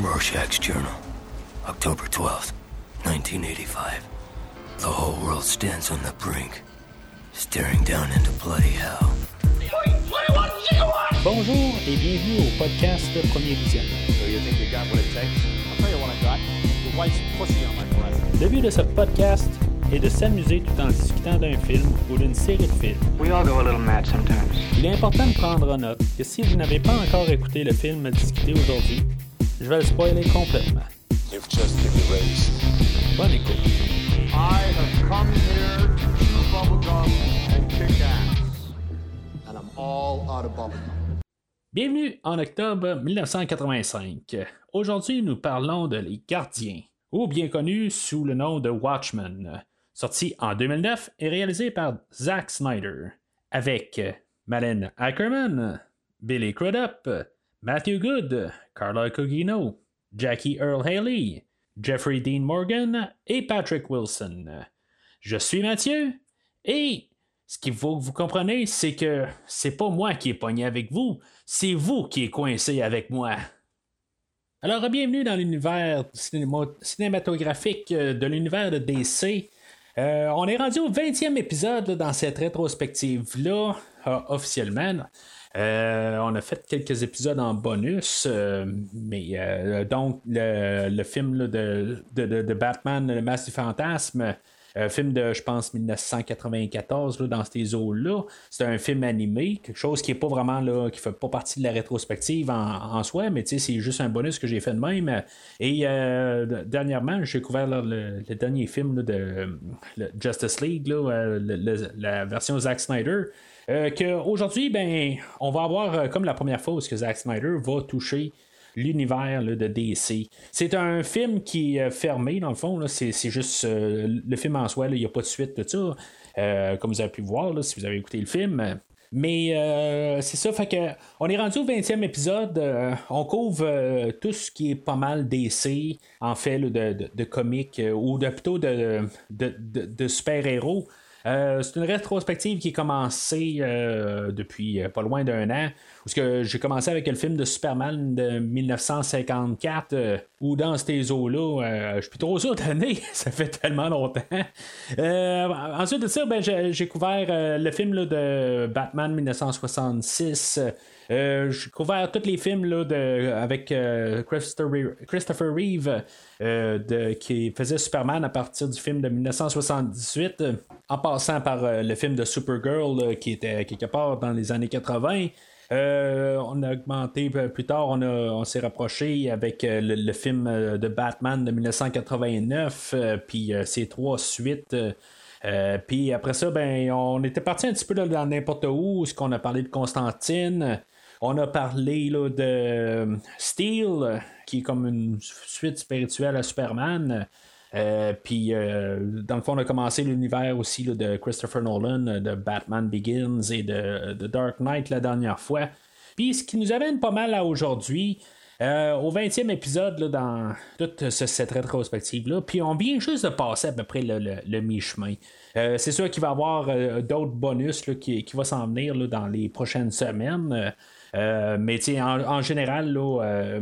Rorschach's Journal, October 12th, 1985. The whole world stands on the brink, staring down into bloody hell. Bonjour et bienvenue au podcast Premier Visionnement. Le but de ce podcast est de s'amuser tout en discutant d'un film ou d'une série de films. We all go a little mad sometimes. Il est important de prendre en note que si vous n'avez pas encore écouté le film à discuter aujourd'hui, je vais le spoiler complètement. You've just been erased. Bonne écoute. I have come here to chew bubblegum and kick ass. And I'm all out of bubblegum. Bienvenue en octobre 1985. Aujourd'hui, nous parlons de Les Gardiens, ou bien connu sous le nom de Watchmen, sorti en 2009 et réalisé par Zack Snyder, avec Malin Ackerman, Billy Crudup, Matthew Good, Carla Cugino, Jackie Earl Haley, Jeffrey Dean Morgan et Patrick Wilson. Je suis Mathieu et ce qu'il faut que vous compreniez, c'est que c'est pas moi qui est pogné avec vous, c'est vous qui est coincé avec moi. Alors, bienvenue dans l'univers cinéma- cinématographique euh, de l'univers de DC. Euh, on est rendu au 20e épisode dans cette rétrospective-là, euh, officiellement. Euh, on a fait quelques épisodes en bonus, euh, mais euh, donc le, le film de, de- de- Batman, Le Masque du Fantasme, un film de, je pense, 1994 là, dans ces eaux-là. C'est un film animé, quelque chose qui est pas vraiment là, qui fait pas partie de la rétrospective en, soi, mais c'est juste un bonus que j'ai fait de même. Et dernièrement, j'ai découvert là, le, dernier film de Justice League, là, la version Zack Snyder. Euh, qu'aujourd'hui, ben, on va avoir euh, comme la première fois où Zack Snyder va toucher l'univers de DC. C'est un film qui est euh, fermé, dans le fond. C'est, juste le film en soi, il n'y a pas de suite de ça. comme vous avez pu voir si vous avez écouté le film. Mais c'est ça, fait que on est rendu au 20e épisode. on couvre tout ce qui est pas mal DC, en fait, de, de, de comics, euh, ou de, plutôt de super-héros. Euh, c'est une rétrospective qui est commencée euh, depuis euh, pas loin d'un an. Parce que j'ai commencé avec le film de Superman de 1954, euh, où dans ces eaux-là, je suis plus trop sûr d'année, ça fait tellement longtemps. Ensuite de ça, ben, j'ai, couvert le film de Batman 1966. Euh, j'ai couvert tous les films là, de, avec euh, Christopher, Reeve euh, de- qui faisait Superman à partir du film de 1978, euh, en passant par le film de Supergirl qui était quelque part dans les années 80. Euh, on a augmenté plus tard, on, on s'est rapproché avec le, film de Batman de 1989, euh, puis ces trois suites. puis après ça, ben, on était parti un petit peu là, dans n'importe où, ce qu'on a parlé de Constantine. On a parlé là, de euh, Steel, qui est comme une suite spirituelle à Superman. Euh, puis, euh, dans le fond, on a commencé l'univers aussi de Christopher Nolan, de Batman Begins et de, de Dark Knight la dernière fois. Puis, ce qui nous amène pas mal à aujourd'hui, au 20e épisode, là, dans toute ce- cette rétrospective-là, puis on vient juste de passer à peu près le, le- mi-chemin. C'est sûr qu'il va y avoir d'autres bonus qui, qui vont s'en venir dans les prochaines semaines. Euh, mais en, en général, là, euh,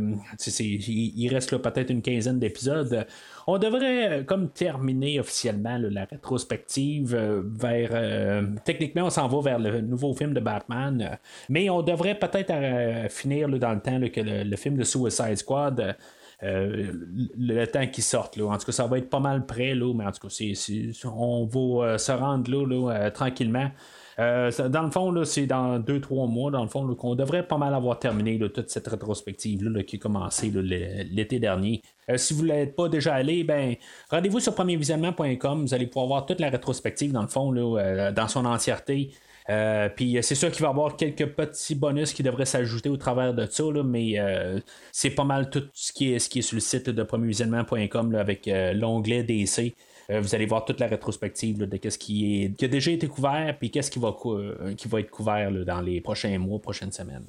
il, reste peut-être une quinzaine d'épisodes. On devrait euh, comme terminer officiellement la rétrospective vers. techniquement, on s'en va vers le nouveau film de Batman. mais on devrait peut-être finir dans le temps que le, film de Suicide Squad. le, temps qui sorte. En tout cas, ça va être pas mal près, mais en tout cas, on va se rendre là, tranquillement. Euh, dans le fond, c'est dans 2-3 mois, dans le fond, qu'on devrait pas mal avoir terminé toute cette rétrospective qui a commencé l'été dernier. Euh, si vous ne l'êtes pas déjà allé, ben, rendez-vous sur premiervisionnement.com. Vous allez pouvoir voir toute la rétrospective, dans le fond, euh, dans son entièreté. Puis c'est sûr qu'il va y avoir quelques petits bonus qui devraient s'ajouter au travers de ça, mais c'est pas mal tout ce qui est, sur le site de premiervisionnement.com avec l'onglet DC. Euh, vous allez voir toute la rétrospective de qu'est-ce qui, a déjà été couvert puis qu'est-ce qui va, euh, qui va être couvert dans les prochains mois, prochaines semaines.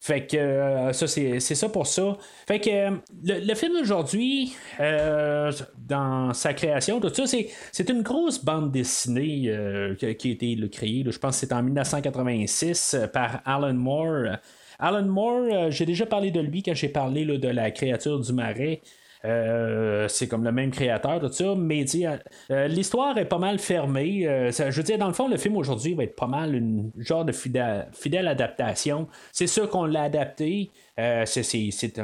Fait que euh, ça, c'est ça pour ça. Fait que le, le film d'aujourd'hui, dans sa création, tout ça, c'est une grosse bande dessinée qui, a été créée. je pense que c'est en 1986 euh, par Alan Moore. Alan Moore, j'ai déjà parlé de lui quand j'ai parlé de la créature du marais. Euh, c'est comme le même créateur, tout ça, mais euh, l'histoire est pas mal fermée. Euh, je veux dire, dans le fond, le film aujourd'hui va être pas mal une genre de fidèle adaptation. C'est sûr qu'on l'a adapté. Euh, c'est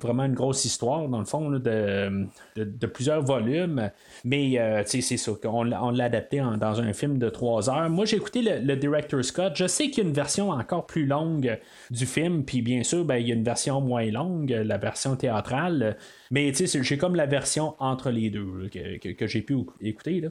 vraiment une grosse histoire, dans le fond, de, plusieurs volumes. Mais euh, c'est ça, on, l'a adapté dans un film de trois heures. Moi, j'ai écouté le, Director Scott. Je sais qu'il y a une version encore plus longue du film, puis bien sûr, ben, il y a une version moins longue, la version théâtrale. Mais j'ai comme la version entre les deux que, j'ai pu écouter.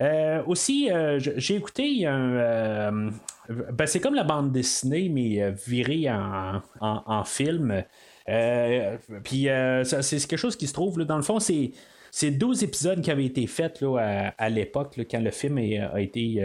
Euh, aussi, j'ai écouté un ben, c'est comme la bande dessinée, mais euh, virée en, film. Euh, puis euh, c'est quelque chose qui se trouve, dans le fond, c'est. C'est 12 épisodes qui avaient été faits là, à, l'époque, quand le film a été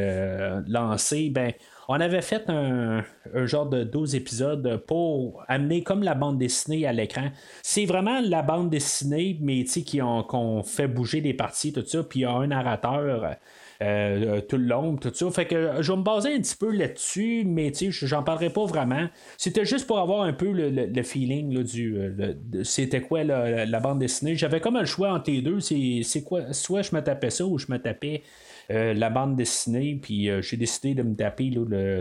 lancé. Ben, on avait fait un, genre de 12 épisodes pour amener comme la bande dessinée à l'écran. C'est vraiment la bande dessinée, mais qui qu'on fait bouger des parties, tout ça, puis il y a un narrateur. Euh, tout le long, tout ça. Fait que je vais me baser un petit peu là-dessus, mais j'en parlerai pas vraiment. C'était juste pour avoir un peu le, feeling du. Euh, c'était quoi la, bande dessinée. J'avais comme un choix entre les deux. C'est quoi Soit je me tapais ça ou je me tapais. Euh, la bande dessinée, puis j'ai décidé de me taper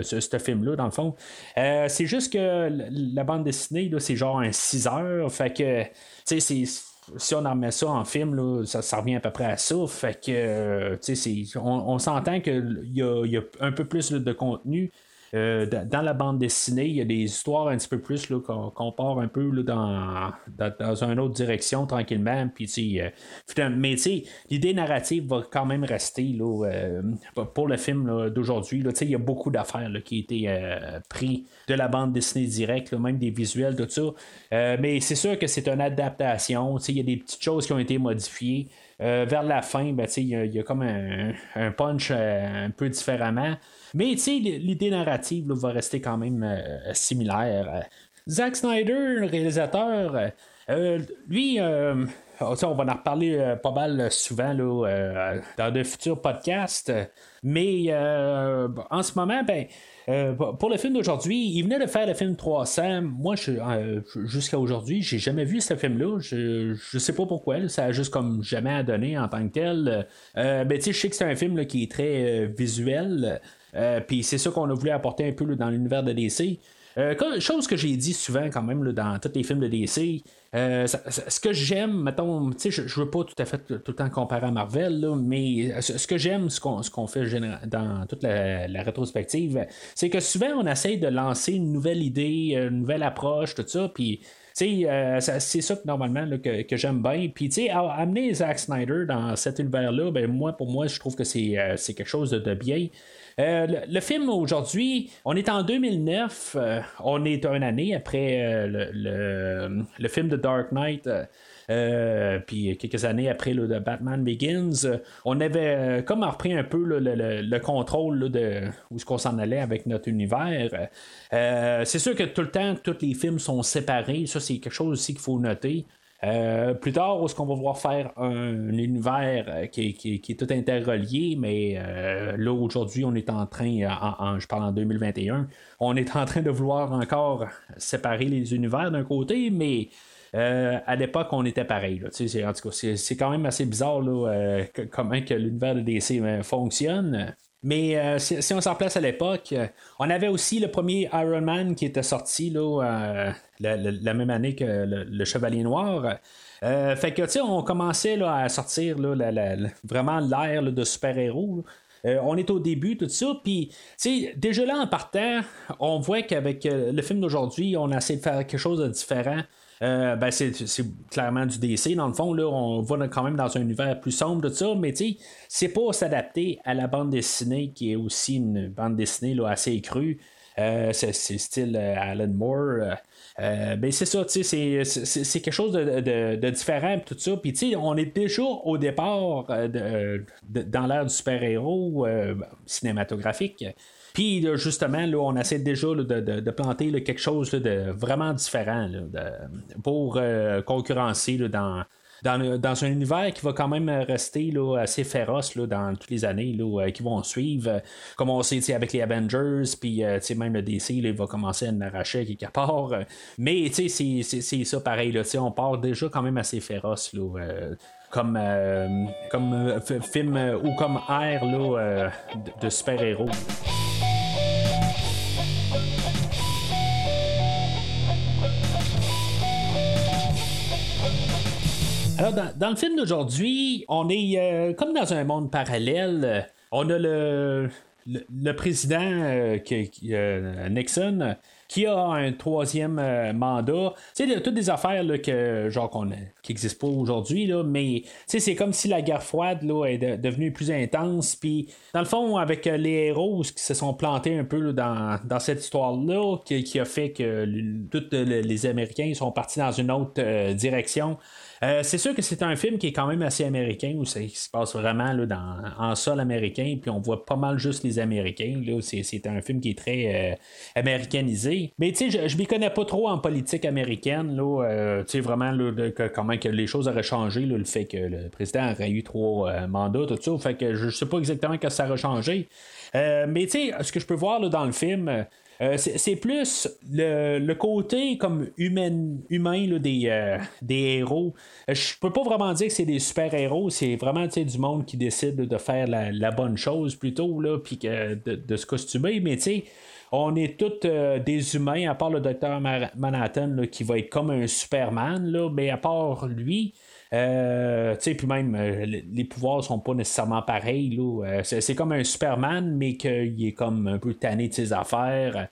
ce, film-là, dans le fond. c'est juste que la bande dessinée, c'est genre un 6 heures, fait que, c'est si on en met ça en film, ça, revient à peu près à ça. Fait que, euh, on, s'entend qu'il y, y a, un peu plus de contenu. Euh, dans la bande dessinée, il y a des histoires un petit peu plus qu'on, part un peu dans, une autre direction tranquillement. Puis, euh, mais l'idée narrative va quand même rester là, pour le film d'aujourd'hui. Il y a beaucoup d'affaires qui ont été pris de la bande dessinée directe, même des visuels, tout ça. Euh, mais c'est sûr que c'est une adaptation. Il y a des petites choses qui ont été modifiées. Euh, vers la fin, ben, il y, a comme un, punch euh, un peu différemment. Mais l'idée narrative va rester quand même similaire. Zack Snyder, le réalisateur, lui, on va en reparler pas mal souvent dans de futurs podcasts. Mais en ce moment, ben, euh, pour le film d'aujourd'hui, il venait de faire le film 300. Moi, euh, jusqu'à aujourd'hui, j'ai jamais vu ce film-là. Je, je sais pas pourquoi. ça a juste comme jamais à donner en tant que tel. Euh, ben, je sais que c'est un film qui est très visuel. Puis c'est ça qu'on a voulu apporter un peu dans l'univers de DC. chose que j'ai dit souvent quand même dans tous les films de DC, euh, ce que j'aime, mettons, je, je veux pas tout à fait tout le temps comparer à Marvel, mais ce, que j'aime, ce qu'on fait dans toute la, rétrospective, c'est que souvent on essaye de lancer une nouvelle idée, une nouvelle approche, tout ça, puis euh, c'est ça que normalement que, j'aime bien. Puis, tu sais, amener Zack Snyder dans cet univers-là, ben, moi, pour moi, je trouve que c'est euh, quelque chose de, bien. le, film aujourd'hui, on est en 2009, on est une année après le, le, film de Dark Knight. Euh, puis quelques années après le de Batman Begins, euh, on avait euh, comme repris un peu le, contrôle de où ce qu'on s'en allait avec notre univers. c'est sûr que tout le temps, tous les films sont séparés. Ça, c'est quelque chose aussi qu'il faut noter. plus tard, est-ce qu'on va voir faire un, univers qui, est tout interrelié, mais là aujourd'hui, on est en train, je parle en 2021, on est en train de vouloir encore séparer les univers d'un côté, mais euh, à l'époque, on était pareil. en tout cas, c'est quand même assez bizarre là, euh, comment que l'univers de DC euh, fonctionne. Mais si, on s'en place à l'époque, on avait aussi le premier Iron Man qui était sorti là, la, même année que le, Chevalier Noir. fait que, tu sais, on commençait là, à sortir vraiment l'ère de super-héros. on est au début, tout ça. Puis, déjà là, en partant, on voit qu'avec le film d'aujourd'hui, on a essayé de faire quelque chose de différent. Euh, ben c'est, clairement du DC. Dans le fond, là, on va quand même dans un univers plus sombre de ça, mais c'est pas s'adapter à la bande dessinée qui est aussi une bande dessinée là, assez crue. Euh, c'est, style euh, Alan Moore. ben c'est ça, c'est, quelque chose de, différent tout ça. Puis on est déjà au départ dans l'ère du super-héros cinématographique. Puis justement, là, on essaie déjà de, planter quelque chose de vraiment différent pour euh, concurrencer dans, dans, dans, un univers qui va quand même rester là, assez féroce là, dans toutes les années là, qui vont suivre. Comme on sait avec les Avengers, puis même le DC, va commencer à en arracher quelque part. Mais c'est, ça pareil. On part déjà quand même assez féroce. Comme, comme film ou comme air de super-héros. Alors, dans, le film d'aujourd'hui, on est euh, comme dans un monde parallèle. On a le, le, président euh, euh, Nixon qui a un troisième mandat. Tu sais, toutes des affaires là, que, genre, qui n'existent pas aujourd'hui, mais c'est comme si la guerre froide là, est devenue plus intense. Puis, dans le fond, avec les héros qui se sont plantés un peu dans, dans, cette histoire-là, qui, a fait que tous les Américains sont partis dans une autre direction. Euh, c'est sûr que c'est un film qui est quand même assez américain, où ça se passe vraiment là, dans, en sol américain, puis on voit pas mal juste les Américains. C'est, un film qui est très euh, américanisé. Mais tu sais, je, je m'y connais pas trop en politique américaine. Euh, tu sais, vraiment, comment que les choses auraient changé, le fait que le président aurait eu trois mandats, tout ça. Fait que je sais pas exactement que ça aurait changé. mais tu sais, ce que je peux voir dans le film, euh, c'est plus le, côté comme humain, humain des, euh, des héros. Euh, je peux pas vraiment dire que c'est des super-héros, c'est vraiment du monde qui décide de faire la, bonne chose plutôt, puis de, de, se costumer, mais tu sais on est tous des humains, à part le docteur Manhattan qui va être comme un Superman, là, mais à part lui, euh, puis même, euh, les pouvoirs sont pas nécessairement pareils. Euh, c'est, comme un Superman, mais qu'il est comme un peu tanné de ses affaires.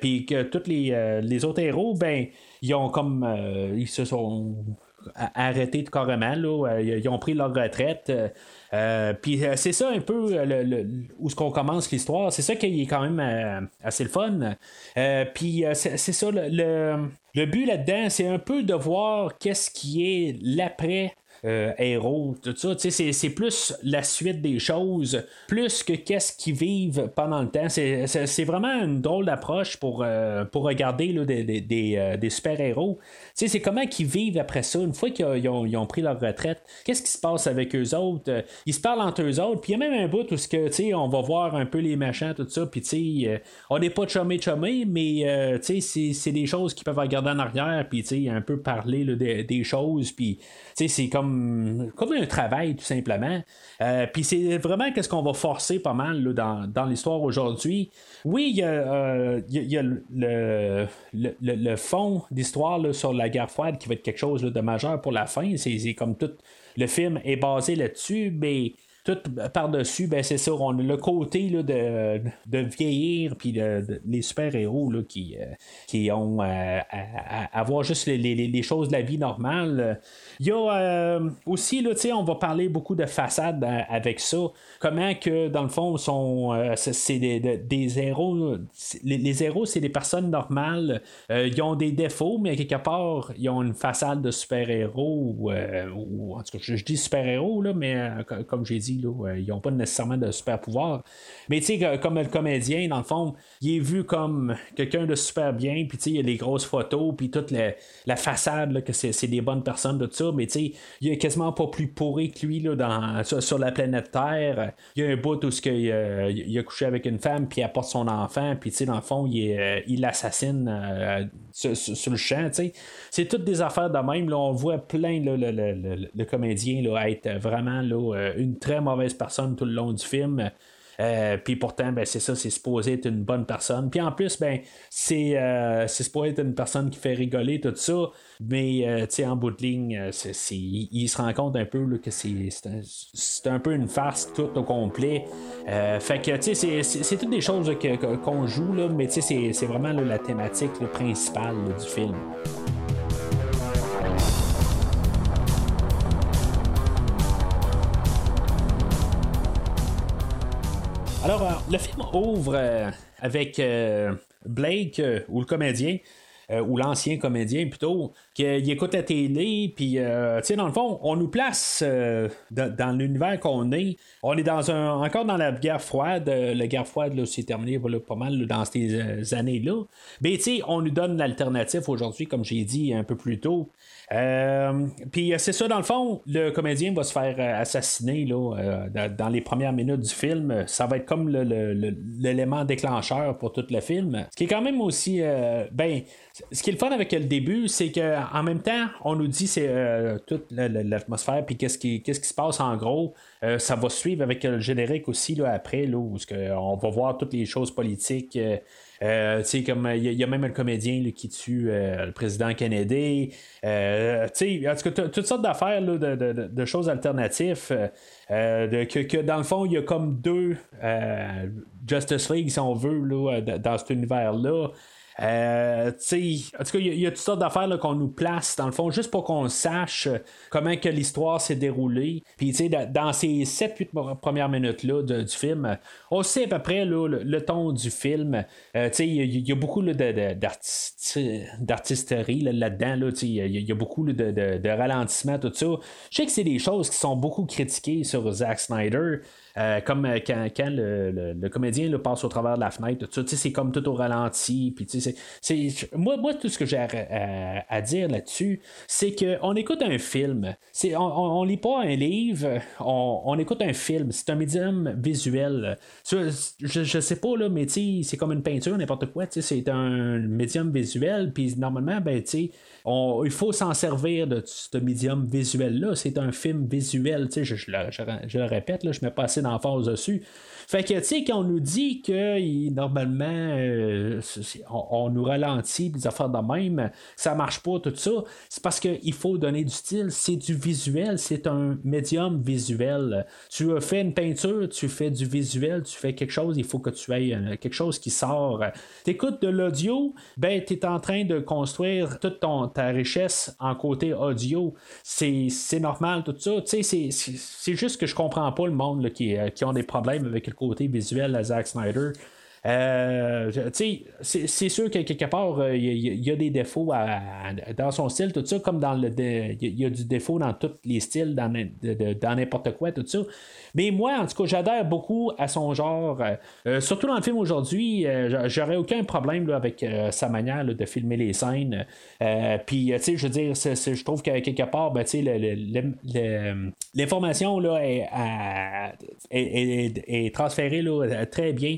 puis que tous les, les, autres héros, ben, ils ont comme. ils se sont arrêtés carrément. Là, ils ont pris leur retraite. Euh, puis euh, c'est ça un peu euh, où ce qu'on commence l'histoire. C'est ça qui est quand même assez le fun. puis c'est, ça le, le but là-dedans, c'est un peu de voir qu'est-ce qui est l'après héros, tout ça. C'est, plus la suite des choses, plus que qu'est-ce qu'ils vivent pendant le temps. C'est, vraiment une drôle d'approche pour, euh, pour regarder là, des, euh, super-héros. C'est comment qu'ils vivent après ça, une fois qu'ils ont, pris leur retraite. Qu'est-ce qui se passe avec eux autres? Ils se parlent entre eux autres, puis il y a même un bout où que, on va voir un peu les machins, tout ça, puis on n'est pas chumé chumé, mais c'est, des choses qu'ils peuvent regarder en arrière, puis un peu parler des, des, choses, puis c'est comme comme, un travail, tout simplement. Euh, puis c'est vraiment qu'est-ce qu'on va forcer pas mal dans, l'histoire aujourd'hui. Oui, il y a, euh, le, le, fond d'histoire sur la guerre froide qui va être quelque chose de majeur pour la fin. C'est comme tout le film est basé là-dessus, mais tout par-dessus, ben c'est ça, on a le côté là, de, de vieillir, puis les super-héros qui, euh, qui ont à, avoir juste les, les, choses de la vie normale. Il y a euh, aussi, là, on va parler beaucoup de façade euh, avec ça. Comment que, dans le fond, euh, c'est des, héros. Les, héros, c'est des personnes normales. ils ont des défauts, mais quelque part, ils ont une façade de super-héros. ou en tout cas, je, dis super-héros, là, mais comme j'ai dit, là, ils n'ont pas nécessairement de super-pouvoir. Mais tu sais, comme le comédien, dans le fond, il est vu comme quelqu'un de super bien, puis tu sais, il y a les grosses photos, puis toute la, façade, que c'est des bonnes personnes, de tout ça, mais tu sais, il est quasiment pas plus pourri que lui là, dans, sur, la planète Terre. Il y a un bout où euh, il, a couché avec une femme, puis il apporte son enfant, puis tu sais, dans le fond, il, euh, l'assassine euh, sur, le champ. C'est toutes des affaires de même, là, on voit plein le, le, comédien là, être vraiment là, une très mauvaise personne tout le long du film. Euh, puis pourtant, ben, c'est ça, c'est supposé être une bonne personne. Puis en plus, ben, c'est, euh, c'est supposé être une personne qui fait rigoler, tout ça. Mais euh, en bout de ligne, il, se rend compte un peu que c'est, c'est, un, peu une farce tout au complet. fait que c'est, c'est, toutes des choses qu'on joue, là, mais c'est, c'est vraiment la thématique principale du film. Le film ouvre euh, avec euh, Blake, ou le comédien, ou l'ancien comédien plutôt, qu'il écoute la télé, puis, tu sais, dans le fond, on nous place dans, l'univers qu'on est. On est dans un, encore dans la guerre froide. la guerre froide, là, c'est terminé pas mal dans ces années-là. Mais, tu sais, on nous donne l'alternative aujourd'hui, comme j'ai dit un peu plus tôt. Euh, puis c'est ça, dans le fond, le comédien va se faire euh, assassiner là, euh, dans les premières minutes du film. Ça va être comme l'élément déclencheur pour tout le film. Ce qui est quand même aussi. ben, ce qui est le fun avec le début, c'est qu'en même temps, on nous dit c'est toute l'atmosphère, puis qu'est-ce qui, qu'est-ce qui se passe en gros. ça va suivre avec le générique aussi là, après, là, où on va voir toutes les choses politiques. Euh, comme il y, a même un comédien qui tue euh, le président Kennedy. Euh, en tout cas, toutes sortes d'affaires de, de, choses alternatives. Que, que, dans le fond, il y a comme deux Justice League, si on veut, là, dans cet univers-là. Euh, en tout cas, il y, a toutes sortes d'affaires qu'on nous place, dans le fond, juste pour qu'on sache euh, comment que l'histoire s'est déroulée. Puis, dans ces 7-8 premières minutes-là du film, on sait à peu près le, ton du film. Euh, il y, a beaucoup d'artisterie là-dedans. il y, a beaucoup de, ralentissement, tout ça. Je sais que c'est des choses qui sont beaucoup critiquées sur Zack Snyder. Euh, comme euh, quand, le, comédien le passe au travers de la fenêtre, tout ça, c'est comme tout au ralenti. Puis, c'est, moi, moi, tout ce que j'ai à, dire là-dessus, c'est qu'on écoute un film. C'est, on, on, lit pas un livre, on, écoute un film. C'est un médium visuel. Je, je sais pas, là, mais c'est comme une peinture, n'importe quoi. C'est un médium visuel. Puis normalement, ben, tu il faut s'en servir de ce médium visuel-là. C'est un film visuel. Je, je, je, le répète, là, je ne mets pas assez d'emphase dessus. Fait que, tu sais, quand on nous dit que normalement, euh, on, nous ralentit, des affaires de même, ça marche pas, tout ça, c'est parce qu'il faut donner du style. C'est du visuel, c'est un médium visuel. Tu fais une peinture, tu fais du visuel, tu fais quelque chose, il faut que tu aies euh, quelque chose qui sort. Tu écoutes de l'audio, ben, tu es en train de construire toute ton, ta richesse en côté audio. C'est normal, tout ça. Tu sais, c'est juste que je comprends pas le monde qui, euh, qui ont des problèmes avec côté visuel à Zack Snyder. Euh, c'est sûr que quelque part, il euh, y, a des défauts dans son style, tout ça, comme dans le. Il y, a du défaut dans tous les styles, dans, n'importe quoi, tout ça. Mais moi, en tout cas, j'adhère beaucoup à son genre. Euh, surtout dans le film aujourd'hui, j'aurais aucun problème avec sa manière de filmer les scènes. Puis, tu sais, je veux dire, je trouve que quelque part, ben, l'information est, est, est, transférée là, très bien.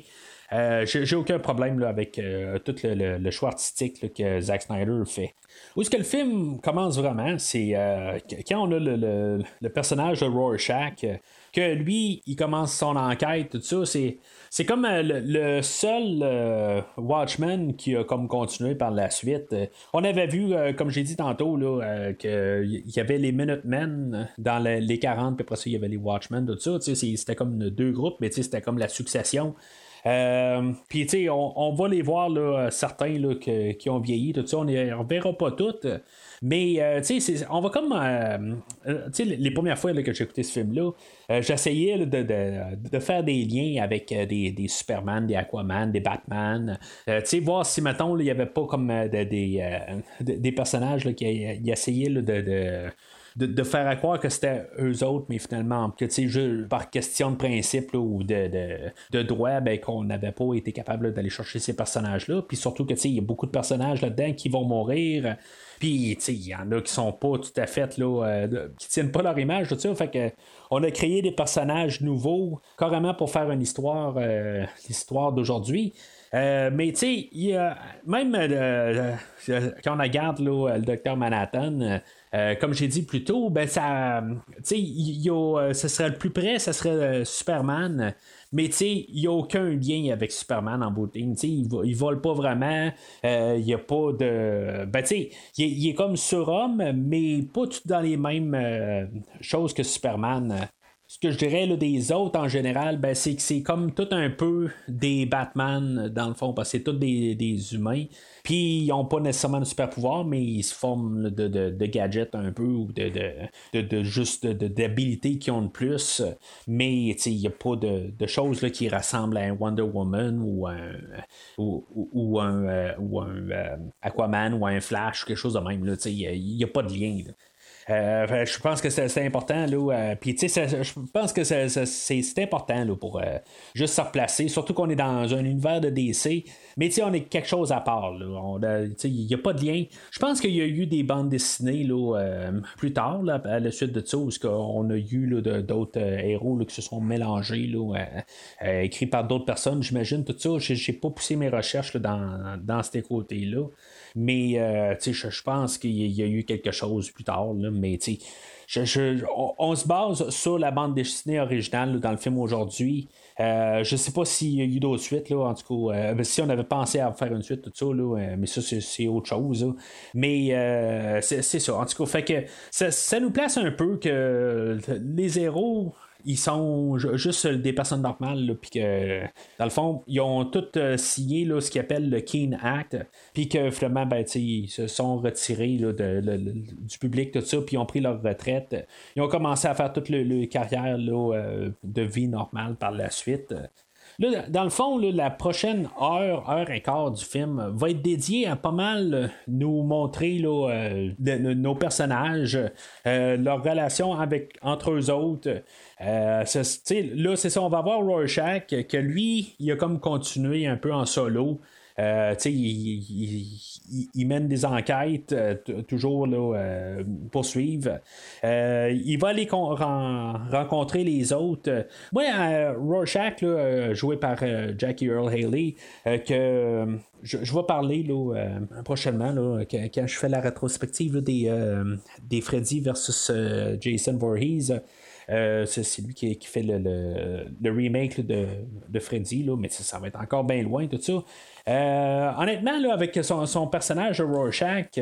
Euh, j'ai aucun problème avec euh, tout le, choix artistique que Zack Snyder fait. Où est-ce que le film commence vraiment? C'est euh, quand on a le, personnage de Rorschach, que lui, il commence son enquête, tout ça, c'est. C'est comme le, seul Watchman qui a comme continué par la suite. on avait vu, comme j'ai dit tantôt, qu'il y avait les Minutemen dans les 40, puis après ça, il y avait les Watchmen, tout ça. C'était comme deux groupes, mais c'était comme la succession. Euh, puis, tu sais, on, va les voir, là, certains là, qui ont vieilli, tout ça. On ne verra pas toutes. Mais, euh, tu sais, on va comme. Euh, tu sais, les premières fois que j'ai écouté ce film-là, j'essayais de, faire des liens avec des, des, Superman, des Aquaman, des Batman. tu sais, voir si, mettons, il n'y avait pas comme des, personnages qui essayaient de de, faire à croire que c'était eux autres, mais finalement, que juste par question de principe ou de, de, droit, ben, qu'on n'avait pas été capable d'aller chercher ces personnages-là. Puis surtout que il y a beaucoup de personnages là-dedans qui vont mourir. Puis, il y en a qui sont pas tout à fait, là, euh, qui tiennent pas leur image, tout ça. Fait que, on a créé des personnages nouveaux, carrément pour faire une histoire, euh, l'histoire d'aujourd'hui. Euh, mais tu sais, même quand on regarde le docteur Manhattan, euh, comme j'ai dit plus tôt, ben ça, y a, ce serait le plus près, ça serait euh, Superman. Mais il n'y a aucun lien avec Superman en beauté. Il ne vole pas vraiment. Euh, il n'y a pas de. Ben, il, est comme surhomme, mais pas tout dans les mêmes choses que Superman. Ce que je dirais des autres en général, ben, c'est que c'est comme tout un peu des Batman dans le fond, parce que c'est tous des, humains. Puis ils n'ont pas nécessairement de super pouvoir, mais ils se forment de, gadgets un peu ou de, juste d'habilités qui ont de plus. Mais il n'y a pas de, choses qui ressemblent à un Wonder Woman ou un, ou, un, euh, ou euh, Aquaman ou un Flash quelque chose de même. Il n'y a, pas de lien. Euh, je pense que c'est important. Là, euh, puis, tu sais, je pense que c'est important là, pour euh, juste se replacer. Surtout qu'on est dans un univers de DC. Mais, tu sais, on est quelque chose à part. Il n'y a pas de lien. Je pense qu'il y a eu des bandes dessinées là, plus tard, là, à la suite de ça, où on a eu d'autres héros qui se sont mélangés, là, écrits par d'autres personnes, j'imagine, tout ça. J'ai pas poussé mes recherches dans, dans ces côtés-là. Mais euh, je, pense qu'il y a eu quelque chose plus tard. mais je, on, se base sur la bande dessinée originale dans le film aujourd'hui. Euh, je sais pas s'il y a eu d'autres suites, là, en tout cas. Euh, ben, si on avait pensé à faire une suite, tout ça, là, mais ça, c'est autre chose. Mais c'est ça. En tout cas, fait que ça, ça, nous place un peu que les héros ils sont juste des personnes normales, puis que, dans le fond, ils ont tous euh, signé là, ce qu'ils appellent le Keen Act, puis que finalement, ben, ils se sont retirés du public, tout ça, puis ils ont pris leur retraite. Ils ont commencé à faire toute leur carrière euh, de vie normale par la suite. Là, dans le fond, la prochaine heure, heure et quart du film va être dédiée à pas mal euh, nous montrer euh, nos personnages, euh, leur relation avec, entre eux autres. là, c'est ça, on va voir Rorschach, que lui, il a comme continué un peu en solo. Euh, il, mène des enquêtes, euh, toujours là, euh, poursuivre. il va aller rencontrer les autres. Moi, Rorschach, joué par Jackie Earl Haley, que je, vais parler là, prochainement quand, je fais la rétrospective des, des Freddy versus Jason Voorhees. C'est lui qui, fait le, remake de, Freddy, là, mais ça, va être encore bien loin, tout ça. Euh, honnêtement, là, avec son, personnage Rorschach,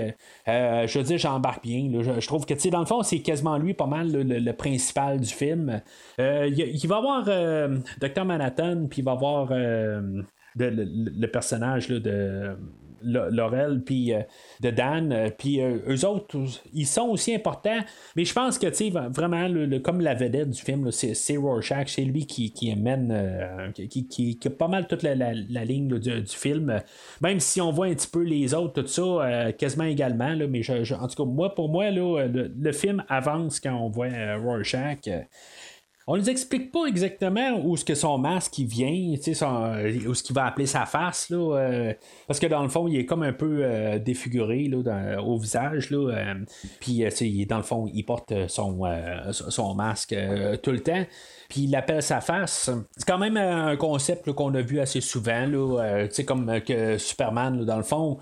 euh, je veux dire, j'embarque bien. Je, trouve que, dans le fond, c'est quasiment lui pas mal le, principal du film. Euh, il, va avoir Dr. Manhattan, puis il va avoir le, personnage de Laurel puis euh, de Dan. Euh, puis euh, eux autres, ils sont aussi importants. Mais je pense que, tu sais, vraiment, comme la vedette du film, c'est Rorschach. C'est lui qui, qui amène, qui, qui, a pas mal toute la, ligne du, film. Même si on voit un petit peu les autres, tout ça, quasiment également. mais en tout cas, pour moi, le, film avance quand on voit Rorschach. On nous explique pas exactement où ce que son masque il vient, son, euh, où ce qu'il va appeler sa face, là, euh, parce que dans le fond, il est comme un peu euh, défiguré là, au visage. Puis dans le fond, il porte son, son masque tout le temps. Puis il appelle sa face. C'est quand même un concept qu'on a vu assez souvent, là, comme que Superman, dans le fond.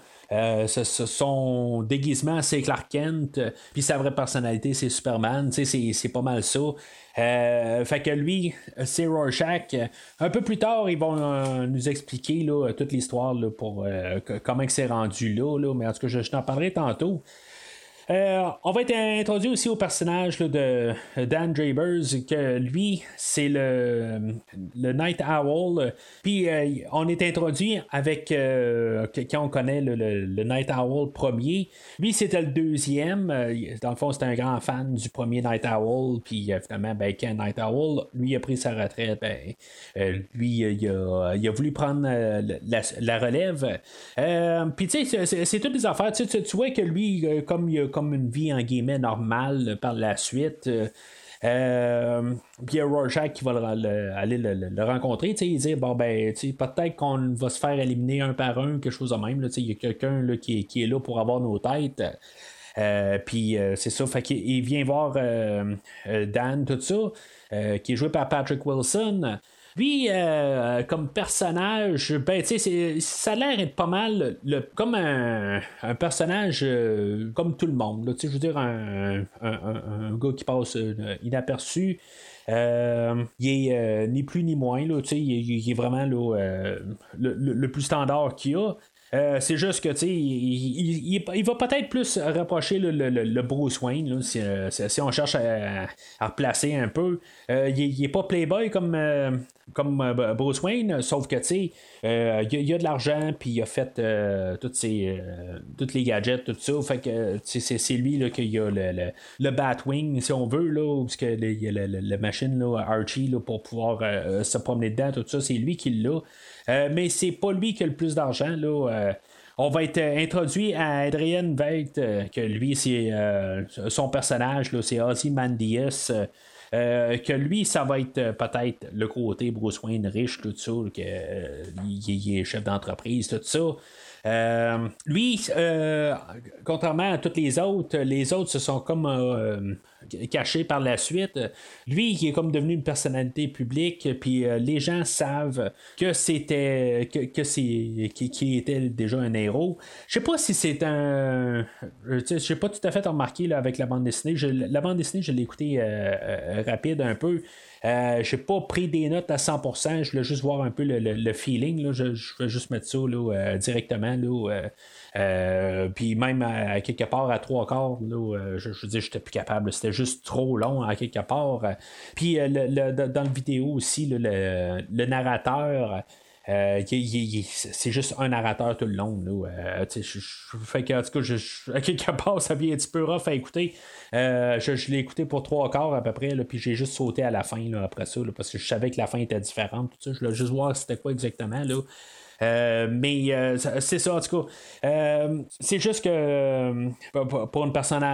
Son déguisement, c'est Clark Kent, puis sa vraie personnalité, c'est Superman. C'est pas mal ça. Euh, fait que lui, c'est Rorschach. Un peu plus tard, ils vont euh, nous expliquer là, toute l'histoire pour euh, comment c'est rendu là, mais en tout cas, je t'en parlerai tantôt. Euh, on va être introduit aussi au personnage de Dan Drabers, que lui, c'est le, le Night Owl. Puis euh, on est introduit avec, euh, quand on connaît le, Night Owl premier, lui c'était le deuxième. dans le fond, c'était un grand fan du premier Night Owl. Puis finalement, ben, quand Night Owl, lui a pris sa retraite, ben, lui, il a, voulu prendre la, relève. Puis tu sais, c'est toutes des affaires. Tu, tu, vois que lui, comme il a une vie en guillemets normale par la suite. Euh, euh puis il y a Rorschach qui va aller le, rencontrer, il dit bon ben peut-être qu'on va se faire éliminer un par un, quelque chose de même. Il y a quelqu'un qui, qui, est là pour avoir nos têtes. Euh, puis euh, c'est ça, fait vient voir Dan, tout ça, qui est joué par Patrick Wilson. Lui, euh, comme personnage, ben, ça a l'air d'être pas mal le, comme un, personnage euh, comme tout le monde. je veux dire, un, gars qui passe euh, inaperçu. il est ni plus ni moins. Là, il, il, est vraiment le, plus standard qu'il y a. c'est juste que, tu sais, il, va peut-être plus rapprocher le, Bruce Wayne, si, on cherche à, replacer un peu. il, n'est pas Playboy comme, comme Bruce Wayne, sauf que, tu sais, il a de l'argent, puis il a fait toutes, ces, toutes les gadgets, tout ça. Fait que, c'est lui là, qui a le, le, Batwing, si on veut, là, parce que il la machine là, Archie là, pour pouvoir se promener dedans, tout ça, c'est lui qui l'a. Euh, mais c'est pas lui qui a le plus d'argent. Là. Euh, on va être introduit à Adrian Veidt, euh, que lui, c'est son personnage, c'est Ozzy Mandius. que lui, ça va être peut-être le côté Bruce Wayne riche, tout ça, qu'il est chef d'entreprise, tout ça. Lui, contrairement à tous les autres, les autres se sont comme caché par la suite. Lui, qui est comme devenu une personnalité publique, puis euh, les gens savent que c'était que, c'est qui, était déjà un héros. Je sais pas si c'est un, euh, je sais pas tout à fait remarqué là, avec la bande dessinée. la bande dessinée, je l'ai écouté euh, rapide un peu. Euh, j'ai pas pris des notes à 100%, je voulais juste voir un peu le, feeling. Là. Je, vais juste mettre ça là, directement. Là, euh, puis même à, quelque part à trois quarts, là, je, je veux dire, j'étais plus capable. C'était juste trop long à quelque part. Puis euh, le, dans la vidéo aussi, le, narrateur. Euh, c'est juste un narrateur tout le long. Là, je, fait que, en tout cas, à quelque part, ça vient un petit peu rough à écouter. je, l'ai écouté pour trois quarts à peu près, puis j'ai juste sauté à la fin après ça, parce que je savais que la fin était différente. Je voulais juste voir c'était quoi exactement. Là. Euh, mais euh, c'est ça, en tout cas. Euh, c'est juste que pour une personne,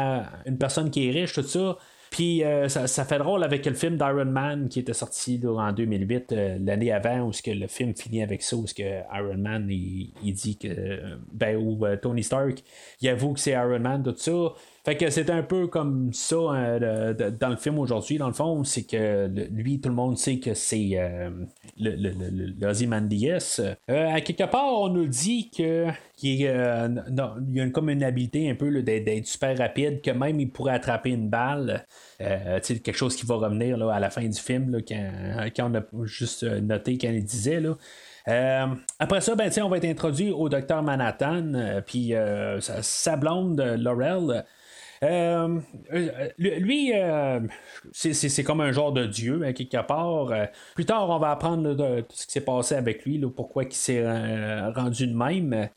une personne qui est riche, tout ça, puis ça, fait drôle avec le film d'Iron Man qui était sorti en 2008, l'année avant, où que le film finit avec ça, où que Iron Man il, dit que ben ou Tony Stark, il avoue que c'est Iron Man, tout ça. Fait que c'est un peu comme ça euh, dans le film aujourd'hui, dans le fond, c'est que lui, tout le monde sait que c'est euh, le, le, euh, à quelque part, on nous dit que qu'il y a comme une habilité un peu d'être super rapide, que même il pourrait attraper une balle. quelque chose qui va revenir là, à la fin du film, là, quand, on a juste noté quand il disait. Après ça, ben, on va être introduit au docteur Manhattan, puis sa, blonde, Laurel, euh, euh, lui, euh, c'est comme un genre de dieu, hein, quelque part. plus tard, on va apprendre tout ce qui s'est passé avec lui, pourquoi il s'est rendu de même.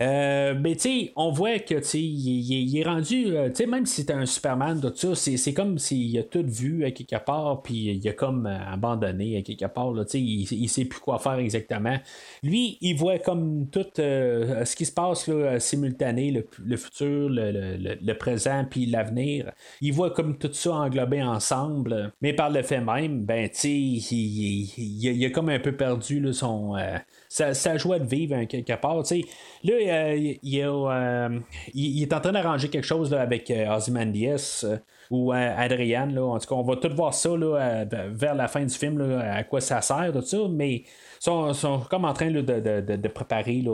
Euh, mais tu on voit que tu il, est rendu, euh, tu sais, même si c'est un Superman, tout ça, c'est comme s'il a tout vu à quelque part, puis il a comme abandonné à quelque part, sais, il, il, sait plus quoi faire exactement. Lui, il voit comme tout euh, ce qui se passe là, simultané, le, futur, le, présent, puis l'avenir. Il voit comme tout ça englobé ensemble, mais par le fait même, ben, tu sais, il, il, a comme un peu perdu son sa, joie de vivre hein, quelque part. Là, euh, euh, il, est en train d'arranger quelque chose avec euh, Ozymandias ou Adrian. Là. En tout cas, on va tout voir ça vers la fin du film, à quoi ça sert, tout ça, mais ils sont, comme en train de, préparer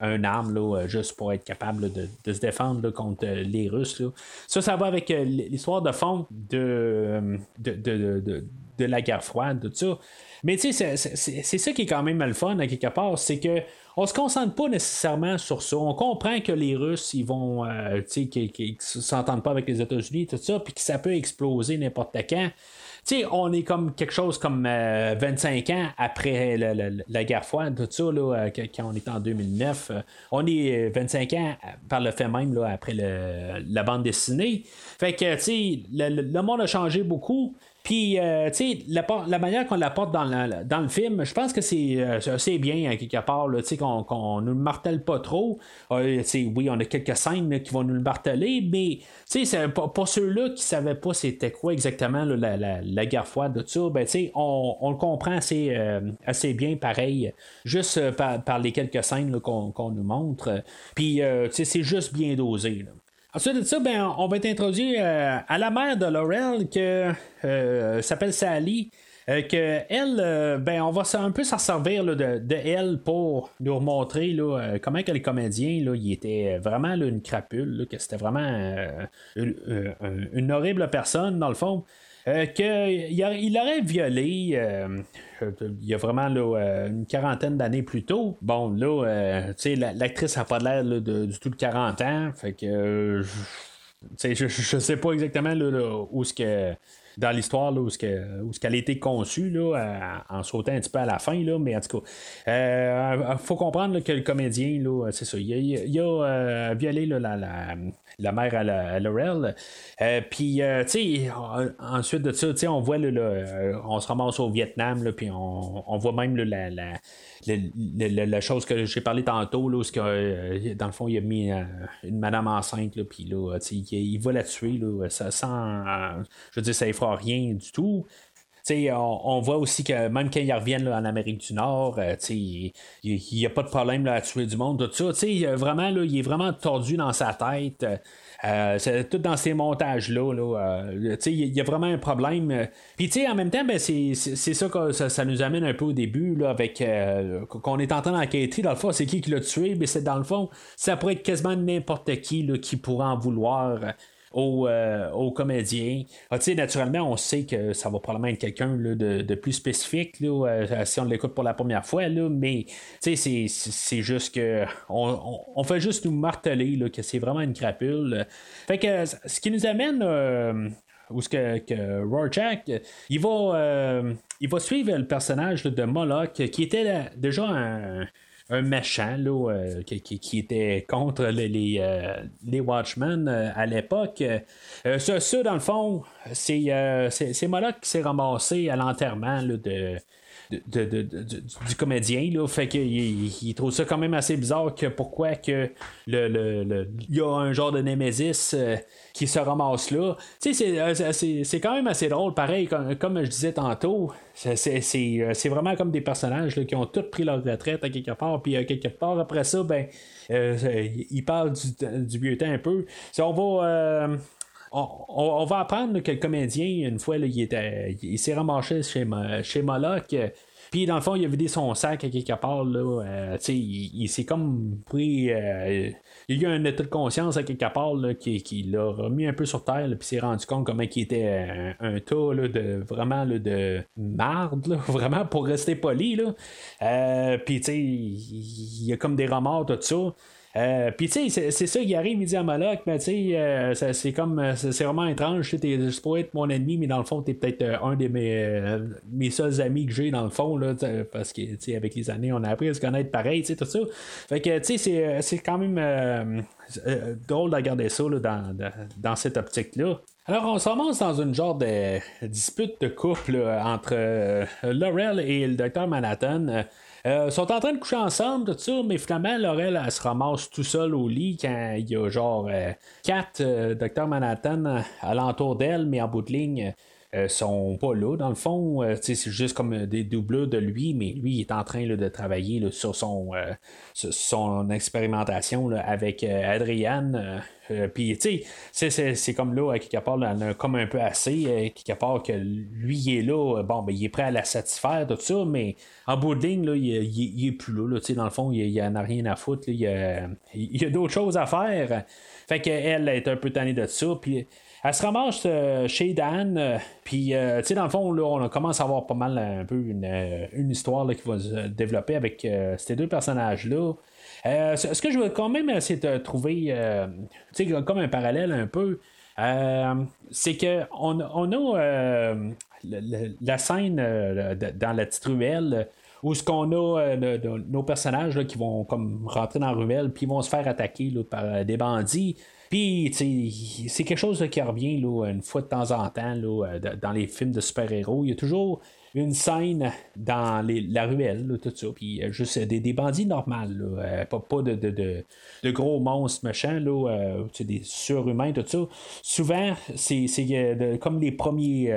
un, arme juste pour être capable de, se défendre contre les Russes. Ça, ça va avec l'histoire de fond de, de, la guerre froide, tout ça. Mais tu sais, c'est ça qui est quand même le fun à quelque part, c'est que on se concentre pas nécessairement sur ça. On comprend que les Russes, ils vont, euh, tu sais, s'entendent pas avec les États-Unis, tout ça, puis que ça peut exploser n'importe quand. Tu sais, on est comme quelque chose comme 25 euh, ans après la, guerre froide, tout ça, là, euh, quand on est en 2009. on est 25 ans par le fait même là, après la bande dessinée. Fait que, tu sais, le, monde a changé beaucoup. Puis, euh, tu sais, la, manière qu'on l'apporte dans, dans le film, je pense que c'est euh, bien, à quelque part, tu sais, qu'on ne le martèle pas trop. Euh, oui, on a quelques scènes qui vont nous le marteler, mais, tu sais, pour, pour ceux-là qui savaient pas c'était quoi exactement la, guerre froide, de ça, ben, tu sais, on, le comprend assez, assez bien, pareil, juste par, par, les quelques scènes qu'on nous montre. Puis, tu sais, c'est juste bien dosé, là. Ensuite de ça, ben, on va être introduit euh, à la mère de Laurel qui euh, s'appelle Sally. Euh, que elle, ben, on va un peu s'en servir de, elle pour nous montrer là, comment que les comédiens, là, il était vraiment une crapule, que c'était vraiment une, horrible personne dans le fond. Qu'il il aurait violé. il y a vraiment là, une quarantaine d'années plus tôt. Bon, là, l'actrice n'a pas l'air du tout de 40 ans. Fait que. je, je, sais pas exactement où ce que dans l'histoire où, ce qu'elle a été conçue là, en sautant un petit peu à la fin, là, mais en tout cas, il euh, faut comprendre que le comédien, c'est ça, il, a, euh, violé la, la, mère à, Laurel. Euh, puis, tu sais, ensuite de ça, on voit, on se ramasse au Vietnam, puis on, on, voit même la, la, chose que j'ai parlé tantôt, là, où que, dans le fond, il a mis une madame enceinte, puis là, il, il, va la tuer, là, sans, je veux dire, ça effraie rien du tout. On, on, voit aussi que même quand ils reviennent en Amérique du Nord, euh, il n'y a pas de problème là, à tuer du monde, tout ça. Vraiment, là, il est vraiment tordu dans sa tête. Euh, c'est tout dans ces montages-là. Euh, il y a vraiment un problème. Puis en même temps, ben, c'est, ça que ça, nous amène un peu au début là, avec qu'on est en train d'enquêter. Dans le fond, c'est qui qui l'a tué, mais c'est dans le fond, ça pourrait être quasiment n'importe qui là, qui pourrait en vouloir aux, euh, comédiens. Ah, naturellement, on sait que ça va probablement être quelqu'un de, plus spécifique euh, si on l'écoute pour la première fois, mais c'est juste que on, fait juste nous marteler que c'est vraiment une crapule. Fait que ce qui nous amène euh, où ce que, que il va, il va suivre le personnage de Moloch, qui était déjà un, un méchant là, euh, qui, était contre les, euh, Watchmen euh, à l'époque. ça, dans le fond, c'est, c'est, Moloch qui s'est ramassé à l'enterrement de, du comédien. Là, fait qu'il il, trouve ça quand même assez bizarre que pourquoi que le, le, y a un genre de Némésis qui se ramasse là. Tu sais, c'est quand même assez drôle, pareil, comme, je disais tantôt. C'est vraiment comme des personnages qui ont tous pris leur retraite à quelque part, puis quelque part après ça, ben, ils parlent du, du vieux temps un peu. Si on va. On, va apprendre que le comédien, une fois, il, était, il s'est ramassé chez, Moloch. Puis dans le fond, il a vidé son sac à quelque part. Là, euh, il, il s'est comme pris. Euh, il y a eu un état de conscience à quelque part là, qui, qui l'a remis un peu sur terre, puis s'est rendu compte comment il était un, tas là, de vraiment là, de marde, là, vraiment pour rester poli. Là. Euh, puis il y a comme des remords, tout ça. Euh, puis, tu sais, c'est ça arrive, il dit à Moloch, mais tu sais, euh, c'est comme, euh, c'est vraiment étrange, tu es supposé être mon ennemi, mais dans le fond, tu es peut-être un de mes, mes seuls amis que j'ai, dans le fond, là, parce que, tu sais, avec les années, on a appris à se connaître pareil, tu sais, tout ça. Fait que, tu sais, c'est quand même drôle de regarder ça là, dans, dans, cette optique-là. Alors, on se ramasse dans une genre de dispute de couple entre Laurel et le docteur Manhattan. Euh, sont en train de coucher ensemble, tout ça, mais finalement, Laurel, elle se ramasse tout seul au lit quand il y a genre euh, quatre euh, docteurs Manhattan alentour d'elle, mais en bout de ligne. Sont pas là dans le fond c'est juste comme des doubleurs de lui mais lui il est en train de travailler sur son son expérimentation avec Adrienne puis tu sais c'est comme là à quelque part comme un peu assez quelque part que lui il est là bon ben il est prêt à la satisfaire tout ça mais en bout de ligne, là, il, est plus là. dans le fond, il, en a rien à foutre. il y a, d'autres choses à faire. Fait qu'elle est un peu tannée de ça. Puis elle se ramasse euh, chez Dan. Euh, puis, euh, dans le fond, là, on commence à avoir pas mal un peu une, histoire qui va se développer avec ces deux personnages-là. ce que je veux quand même essayer de trouver, comme un parallèle un peu, c'est que on, a la scène dans la petite ruelle où ce qu'on a euh, nos personnages qui vont comme rentrer dans la ruelle, puis vont se faire attaquer par euh, des bandits. Puis, c'est quelque chose qui revient là, une fois de temps en temps là, dans les films de super-héros. Il y a toujours une scène dans la ruelle, tout ça, puis euh, juste des, bandits normales, euh, pas, de, gros monstres méchants, là, euh, des surhumains, tout ça. Souvent, c'est comme les premiers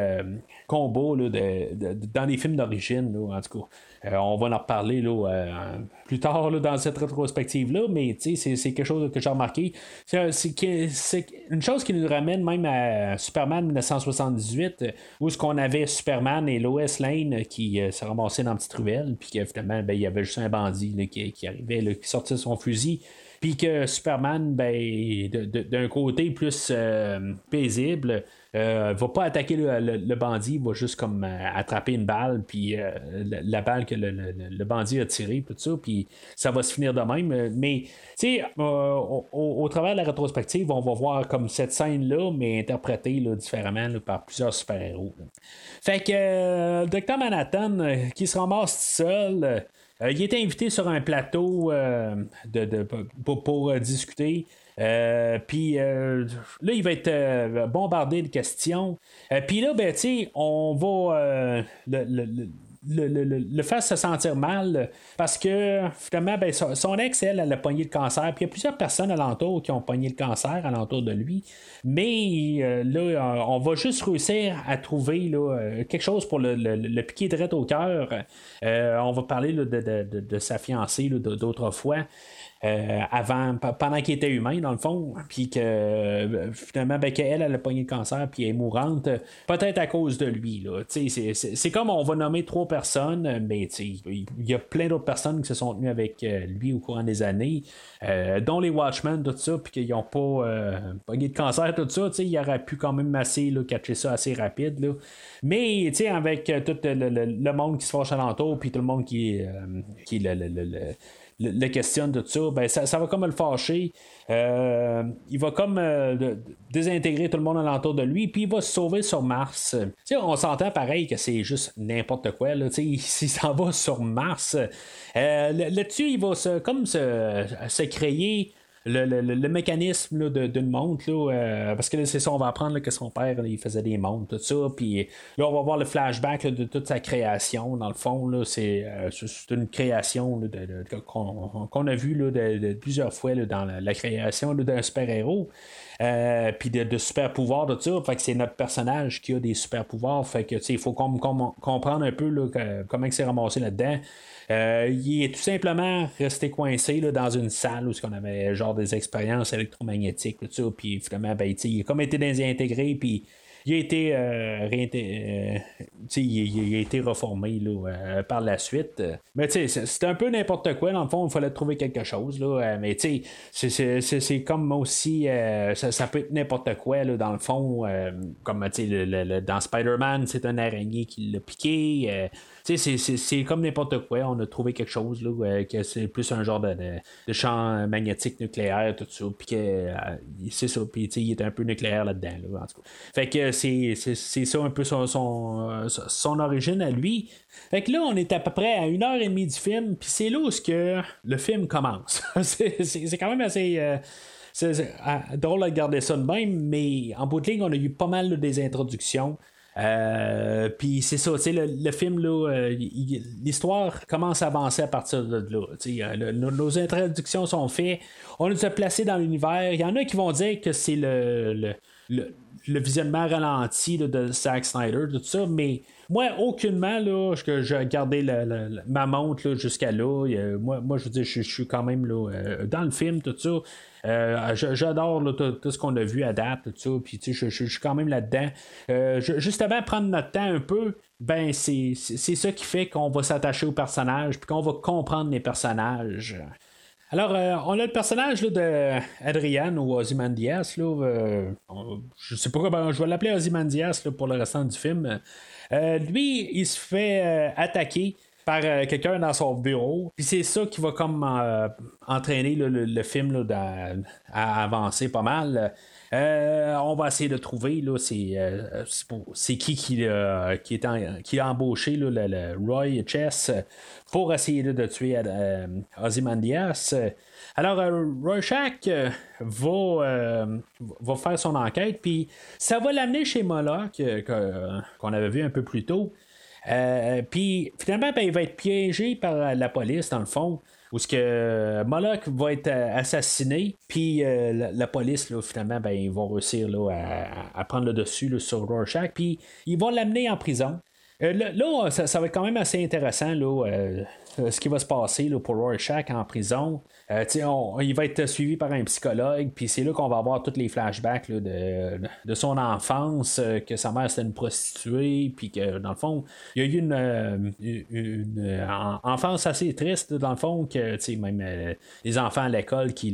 combos là, dans les films d'origine, en tout cas. Euh, on va en reparler là, euh, plus tard dans cette rétrospective-là, mais c'est, c'est quelque chose que j'ai remarqué. C'est, une chose qui nous ramène même à Superman 1978, où ce qu'on avait Superman et Lois Lane qui euh, se ramassaient dans une petite ruelle, puis finalement, ben, il y avait juste un bandit qui, arrivait, qui sortait son fusil puis que Superman, ben, d'un côté plus paisible, euh, va pas attaquer le, bandit, il va juste comme attraper une balle, puis la, balle que le, bandit a tirée, tout ça, puis ça va se finir de même. Mais, tu sais, au, travers de la rétrospective, on va voir comme cette scène-là, mais interprétée différemment par plusieurs super-héros. Fait que Dr. Manhattan, qui se ramasse seul, euh, il était invité sur un plateau euh, pour, euh, discuter. puis là, il va être bombardé de questions. puis là, ben, on va. le, le, faire se sentir mal parce que finalement, ben, son, ex, elle, elle a pogné le cancer. Puis il y a plusieurs personnes alentour qui ont pogné le cancer alentour de lui. Mais euh, là, euh, on va juste réussir à trouver euh, quelque chose pour le, piquer direct au cœur. on va parler de, de, de, sa fiancée d'autres fois. Euh, avant, pendant qu'il était humain, dans le fond, puis que euh, finalement, ben, qu'elle, elle a pogné le cancer, puis elle est mourante, peut-être à cause de lui. C'est comme on va nommer trois personnes, mais il y a plein d'autres personnes qui se sont tenues avec euh, lui au courant des années, dont les Watchmen, tout ça, puis qu'ils n'ont pas pogné de cancer, tout ça, il aurait pu quand même assez là, catcher ça assez rapide. Là. Mais avec tout le, monde qui se fâche alentour, puis tout le monde qui, qui le, le, questionne de tout ça, ben ça, va comme le fâcher. Euh, il va comme euh, désintégrer tout le monde alentour de lui, puis il va se sauver sur Mars. on s'entend pareil que c'est juste n'importe quoi. Là, s'en va sur Mars, euh, là-dessus, il va se, comme se, se créer le, mécanisme d'une montre, euh, parce que c'est ça, on va apprendre que son père il faisait des montres, tout ça, puis là on va voir le flashback de toute sa création, dans le fond, euh, c'est une création qu'on a vu de, plusieurs fois dans la, création d'un super-héros. Euh, puis de, super pouvoirs de ça. Fait que c'est notre personnage qui a des super pouvoirs. Fait que il faut comprendre un peu comment il s'est ramassé là-dedans. Euh, il est tout simplement resté coincé là, dans une salle où on avait genre des expériences électromagnétiques, puis finalement, ben, il a comme été désintégré, puis il a été, euh, euh, il, a été reformé là, par la suite. Mais c'est un peu n'importe quoi. Dans le fond, il fallait trouver quelque chose. Là, mais c'est comme aussi, ça, peut être n'importe quoi là, dans le fond. comme dans Spider-Man, c'est un araignée qui l'a piqué c'est comme n'importe quoi. On a trouvé quelque chose là, que c'est plus un genre de, champ magnétique nucléaire, tout ça. Puis que euh, c'est ça. Puis il est un peu nucléaire là-dedans. Là, en tout cas. Fait que c'est ça un peu son, son, origine à lui. Fait que là, on est à peu près à une heure et demie du film. Puis c'est là où que le film commence. c'est quand même assez. Euh, c'est drôle de garder ça de même, mais en bout de ligne, on a eu pas mal des introductions. Euh, puis c'est ça, le, le film, euh, l'histoire commence à avancer à partir de là. Euh, nos, introductions sont faites, on nous a placés dans l'univers. Il y en a qui vont dire que c'est le, le, visionnement ralenti de Zack Snyder, tout ça, mais moi, aucunement, là, que j'ai gardé ma montre jusqu'à là. moi, moi, je veux dire, je, suis quand même là, dans le film, tout ça. Euh, j'adore tout, ce qu'on a vu à date, tout ça, puis je, suis quand même là-dedans. Euh, justement, prendre notre temps un peu, ben c'est ça qui fait qu'on va s'attacher aux personnages, puis qu'on va comprendre les personnages. Alors, euh, on a le personnage Adrian ou Ozymandias. Là, je sais pas comment je vais l'appeler Ozymandias pour le restant du film. lui, il se fait attaquer par euh, quelqu'un dans son bureau. Puis c'est ça qui va comme euh, entraîner le, film à, avancer pas mal. Euh, on va essayer de trouver là, c'est, qui qui, qui, qui a embauché le, Roy Chess pour essayer de tuer Ozymandias. Alors, Rorschach va, va faire son enquête, puis ça va l'amener chez Moloch, qu'on avait vu un peu plus tôt. Euh, puis finalement, ben, il va être piégé par la police, dans le fond, où ce que Moloch va être euh, assassiné, puis euh, la, police, là, finalement, ben, ils vont réussir là, à, prendre le dessus sur Rorschach, puis ils vont l'amener en prison. Euh, là, ça, va être quand même assez intéressant, là, euh, euh, ce qui va se passer là, pour Rorschach en prison. Euh, on- il va être suivi par un psychologue, puis c'est là qu'on va avoir tous les flashbacks là, de, de son enfance, que sa mère c'était une prostituée, puis que dans le fond, il y a eu une, une, une, en- enfance assez triste, dans le fond, que même les enfants à l'école qui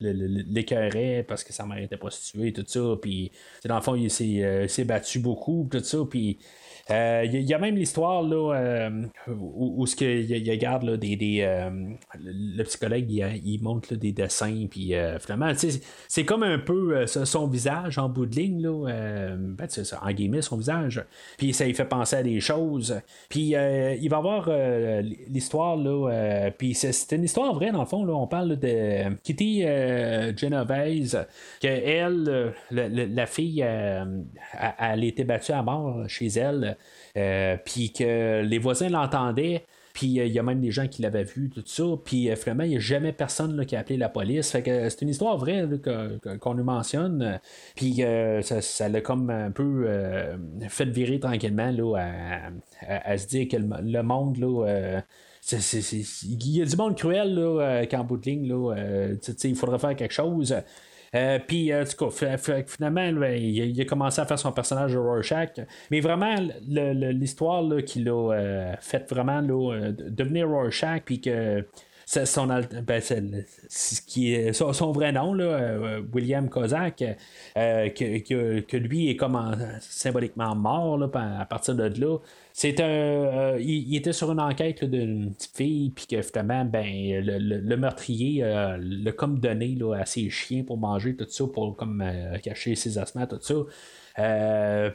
l'écœuraient parce que sa mère était prostituée, tout ça, puis dans le fond, il s'est, s'est battu beaucoup, tout ça, puis euh, Il y, a- il y a même l'histoire là, euh, où, ce il, regarde euh, le, psychologue il, il montre des dessins puis euh, finalement c'est comme un peu euh, son- visage en bout de ligne là, euh, ben, ça, en guillemets son visage. Puis ça lui fait penser à des choses. Puis euh, il va avoir euh, l'histoire euh, puis c'est, une histoire vraie dans le fond on parle de Kitty euh, Genovese que elle euh, le- le- la fille euh, elle, elle était battue à mort chez elle euh, puis que les voisins l'entendaient. Puis euh, il y a même des gens qui l'avaient vu, tout ça. Puis euh, finalement, il n'y a jamais personne là, qui a appelé la police. Fait que euh, c'est une histoire vraie qu'on nous mentionne. Puis euh, ça, l'a comme un peu euh, fait virer tranquillement là, à, se dire que le, monde là. euh, il y a du monde cruel là, euh, qu'en bout de ligne, euh, il faudrait faire quelque chose. Euh, puis, euh, tout cas, finalement, là, il, a- a commencé à faire son personnage de Rorschach. Mais vraiment, l'histoire là, qui l'a euh, fait vraiment là, de- devenir Rorschach, puis que c'est son, ben, son, son vrai nom, là, euh, William Kozak, euh, que, que, que lui est comme en- symboliquement mort là, à partir de là. C'est un, euh, il, il était sur une enquête d'une petite fille, puis que finalement, ben, le, le- le meurtrier l'a comme donné là, à ses chiens pour manger tout ça, pour comme cacher ses asthmes, tout ça.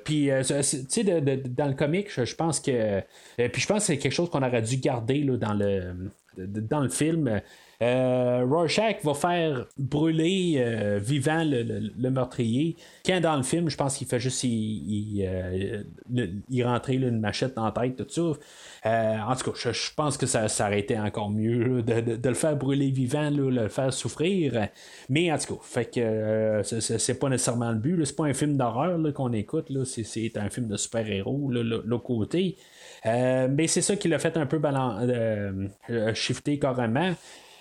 Puis, tu sais, dans le comic, je, je pense que. puis, je pense que c'est quelque chose qu'on aurait dû garder là, dans le dans le film. Euh, Rorschach va faire brûler euh, vivant le, meurtrier. Quand dans le film, je pense qu'il fait juste y, y, y rentrer une machette dans la tête, tout ça. Euh, en tout cas, je, je pense que ça, ça aurait été encore mieux de, de- le faire brûler vivant, là, le faire souffrir. Mais en tout cas, fait que c'est- pas nécessairement le but. C'est pas un film d'horreur qu'on écoute. C'est- un film de super-héros, l'autre côté. Euh, mais c'est ça qui l'a fait un peu balan- euh, shifter carrément.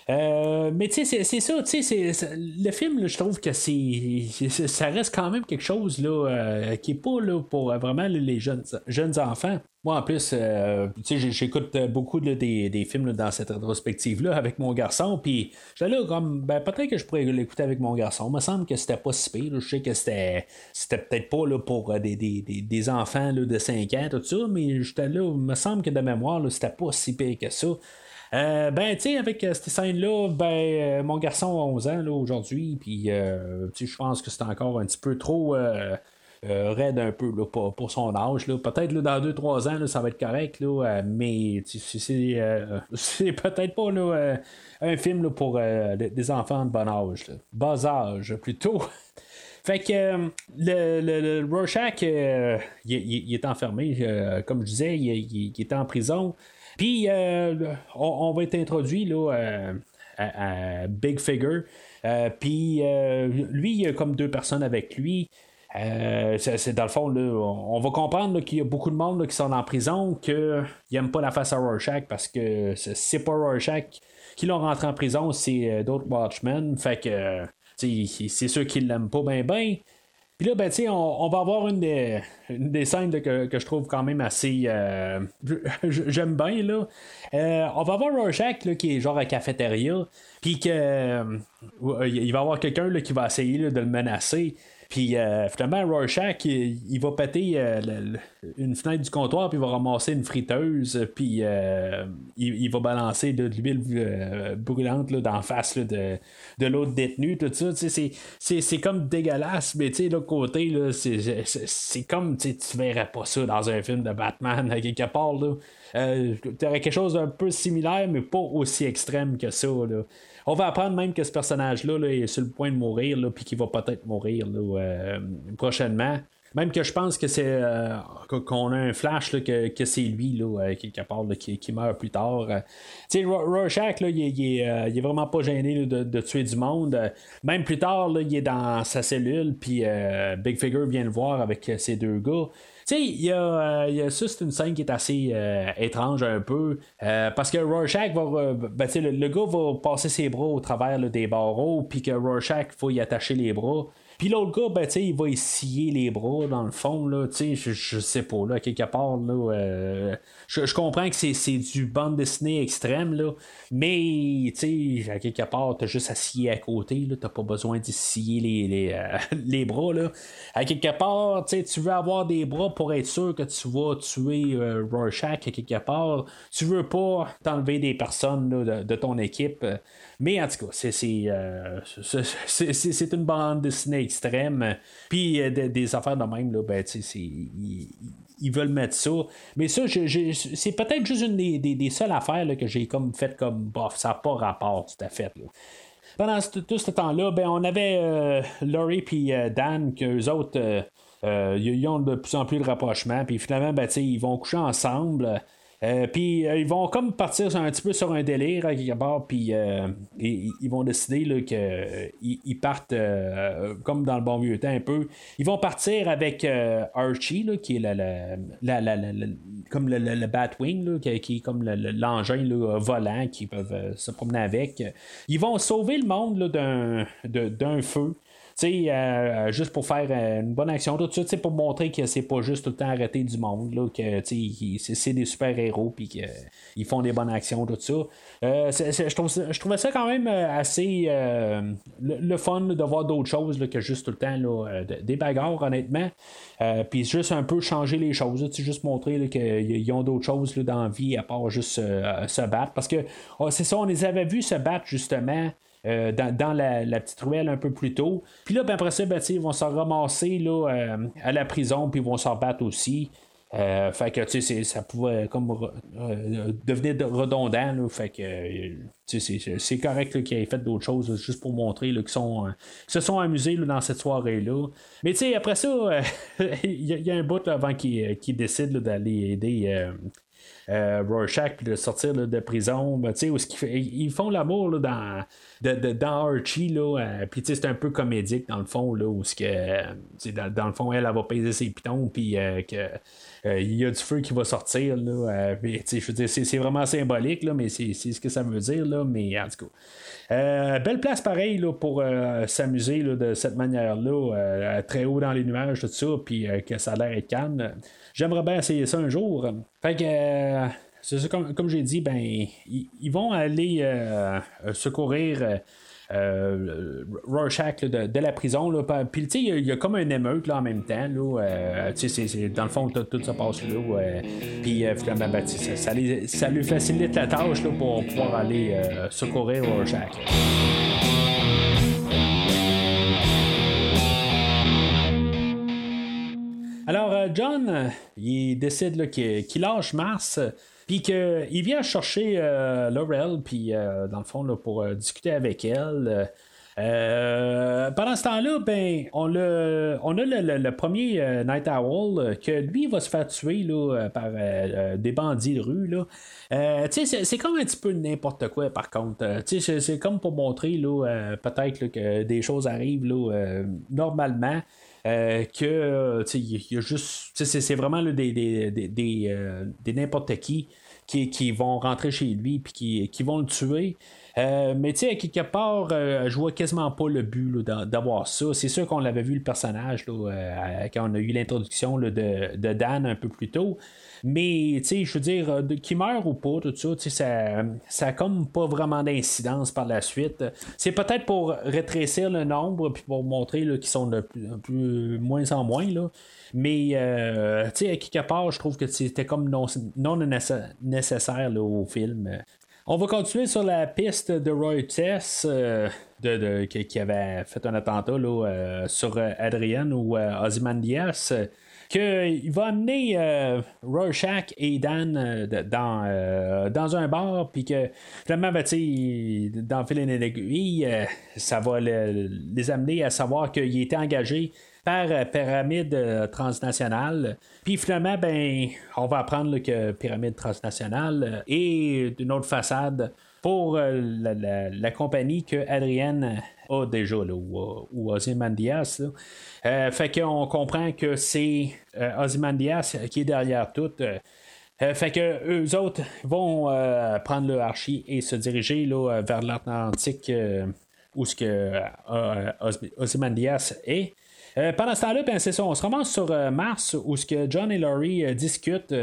Euh, mais tu sais, c'est- ça, tu sais, le film, je trouve que c'est, ça reste quand même quelque chose là, euh, qui est pas là, pour vraiment les jeunes, jeunes enfants. Moi, en plus, euh, j'écoute beaucoup des, des films dans cette rétrospective-là avec mon garçon, puis j'étais là comme, ben, peut-être que je pourrais l'écouter avec mon garçon. Il me semble que c'était pas si pire. Je sais que c'était, c'était peut-être pas là, pour euh, des, des, des, enfants de 5 ans, tout ça, mais j'étais là, il me semble que de mémoire, c'était pas si pire que ça. Euh, ben, tu sais, avec euh, cette scène-là, ben, euh, mon garçon a 11 ans aujourd'hui, puis je pense que c'est encore un petit peu trop raide un peu là, pour, pour son âge. Peut-être dans 2-3 ans, là, ça va être correct, là, euh, mais c'est, peut-être pas un film pour des enfants de bon âge. Bas âge, plutôt. Fait que le, le, Rorschach, il, est enfermé, comme je disais, il- il est en prison. Puis euh, on, on va être introduit là, euh, à, Big Figure. Euh, Puis lui, il y a comme deux personnes avec lui. C'est, dans le fond, on, va comprendre qu'il y a beaucoup de monde qui sont en prison, qu'ils n'aiment pas la face à Rorschach parce que c'est, pas Rorschach qui l'ont rentré en prison, c'est d'autres Watchmen. Fait que c'est ceux qui l'aiment pas bien, bien. Puis là, ben, tu on, on va avoir une des, des scènes que, que je trouve quand même assez. euh, J'aime bien, là. Euh, on va avoir Rorschach, là, qui est genre à cafétéria, puis que. euh, il va y avoir quelqu'un qui va essayer de le menacer. Puis euh, finalement, Rorschach, il, va péter euh, une fenêtre du comptoir, puis il va ramasser une friteuse, puis euh, il, va balancer de, l'huile euh, brûlante d'en face là, de, de l'autre détenu, tout ça. Tu C'est, c'est, c'est comme dégueulasse, mais tu sais, l'autre côté, là, c'est, c'est, comme tu tu verrais pas ça dans un film de Batman à quelque part. Euh, t'aurais quelque chose d'un peu similaire, mais pas aussi extrême que ça. On va apprendre même que ce personnage-là là, est sur le point de mourir, puis qu'il va peut-être mourir euh, prochainement. Même que je pense que c'est euh, qu'on a un flash que, c'est lui euh, qui, meurt plus tard. tu sais, Rorschach, il, il, est, vraiment pas gêné de, tuer du monde. Même plus tard, il est dans sa cellule, puis Big Figure vient le voir avec ses deux gars. Sais, il y, a, ça, c'est une scène qui est assez étrange un peu. parce que Rorschach va. Ben, le, le, gars va passer ses bras au travers des barreaux, puis que Rorschach, il faut y attacher les bras. Puis l'autre gars, ben, il va essayer les bras dans le fond, là, je, je sais pas, là, quelque part, là, euh, je, comprends que c'est du bande dessinée extrême, là, mais, tu sais, à quelque part, t'as juste à scier à côté, là, t'as pas besoin de scier les, les, euh, les, bras, là. À quelque part, tu veux avoir des bras pour être sûr que tu vas tuer euh, Rorschach, à quelque part, tu veux pas t'enlever des personnes de, de, ton équipe, mais en tout cas, c'est c'est une bande dessinée extrême. Puis euh, des, affaires de même, là, ben, ils, veulent mettre ça. Mais ça, c'est peut-être juste une des, des, seules affaires que j'ai comme fait comme bof, ça n'a pas rapport tout à fait. Pendant tout ce temps-là, ben, on avait euh, Laurie et Dan, qu'eux autres, ils ont de plus en plus de rapprochement. Puis finalement, ben, ils vont coucher ensemble. Euh, puis euh, ils vont comme partir un petit peu sur un délire à part, puis euh, ils, vont décider qu'ils ils partent comme dans le bon vieux temps un peu. Ils vont partir avec Archie, qui est la, comme le, Batwing, qui, qui, est comme l'engin volant qu'ils peuvent se promener avec. Ils vont sauver le monde d'un feu euh, juste pour faire euh, une bonne action, tout ça, pour montrer que c'est pas juste tout le temps arrêter du monde, là, que c'est des super-héros, puis qu'ils font des bonnes actions, tout ça. Euh, je, trouvais ça quand même assez le, fun de voir d'autres choses que juste tout le temps là, des bagarres, honnêtement. puis juste un peu changer les choses, juste montrer qu'ils ont d'autres choses dans la vie à part juste se battre. Parce que oh, c'est ça, on les avait vus se battre justement. Euh, dans, la, petite ruelle un peu plus tôt. Puis là, ben, après ça, ben, ils vont se ramasser là, euh, à la prison, puis ils vont s'en battre aussi. Euh, fait que tu sais, ça pouvait comme devenir redondant. fait que c'est correct qu'ils aient fait d'autres choses juste pour montrer qu'ils se sont amusés dans cette soirée-là. Mais tu sais, après ça, il y, a un bout avant qu'ils décident d'aller aider euh, Rorschach puis de sortir de prison, ben, ils, font l'amour dans, dans Archie, euh, puis c'est un peu comédique dans le fond, là, où que, dans, dans, le fond, elle, va peser ses pitons, puis euh, que il y a du feu qui va sortir. C'est, vraiment symbolique, là, mais c'est, ce que ça veut dire. Là, mais en tout cas. belle place pareil là, pour s'amuser de cette manière-là, très haut dans les nuages, tout ça, puis que ça a l'air calme. J'aimerais bien essayer ça un jour. Fait que. Euh, c'est ça, comme, j'ai dit, ben, ils, vont aller euh, secourir euh, Rorschach de, la prison. Puis, tu sais, il y, a comme un émeute là, en même temps. Dans le fond, tout, ça passe là. Puis, finalement, ben, ça, ça, lui facilite la tâche là, pour pouvoir aller secourir Rorschach. Alors, euh, John, euh, il décide qu'il lâche Mars. Puis qu'il vient chercher euh, Laurel, puis dans le fond, pour discuter avec elle. pendant ce temps-là, ben, on, a, le, premier Night Owl que lui va se faire tuer là, par des bandits de rue. Là. c'est, comme un petit peu n'importe quoi par contre. c'est, comme pour montrer peut-être que des choses arrivent là, normalement. Euh, que euh, il y a juste c'est vraiment des, des, des, euh, des n'importe qui, qui, qui vont rentrer chez lui puis qui, qui vont le tuer mais tu sais, quelque part, je vois quasiment pas le but d'avoir ça. C'est sûr qu'on l'avait vu le personnage là, quand on a eu l'introduction de, de, Dan un peu plus tôt. Mais, tu sais, je veux dire, euh, qui meurt ou pas, tout ça, tu sais, ça, ça comme pas vraiment d'incidence par la suite. C'est peut-être pour rétrécir le nombre, puis pour montrer qu'ils sont de plus, moins en moins, là. Mais, euh, tu sais, à quelque part, je trouve que c'était comme non, non nécessaire au film. On va continuer sur la piste de Roy Tess, euh, de, qui, avait fait un attentat là, sur Adrian ou Ozymandias. Qu'il va amener Rorschach et Dan dans, dans un bar, puis que finalement, ben, dans Fil et ça va les amener à savoir qu'il était engagé par Pyramide Transnationale. Puis finalement, ben, on va apprendre que Pyramide Transnationale est d'une autre façade pour la, compagnie que Adrienne a déjà, là, ou, ou Ozymandias. Euh, fait qu'on comprend que c'est euh, Ozymandias qui est derrière tout. Euh, fait que eux autres vont prendre le archi et se diriger là, vers l'Atlantique où ce que Ozymandias est. pendant ce temps-là, ben, c'est ça, on se ramasse sur Mars où ce que John et Laurie discutent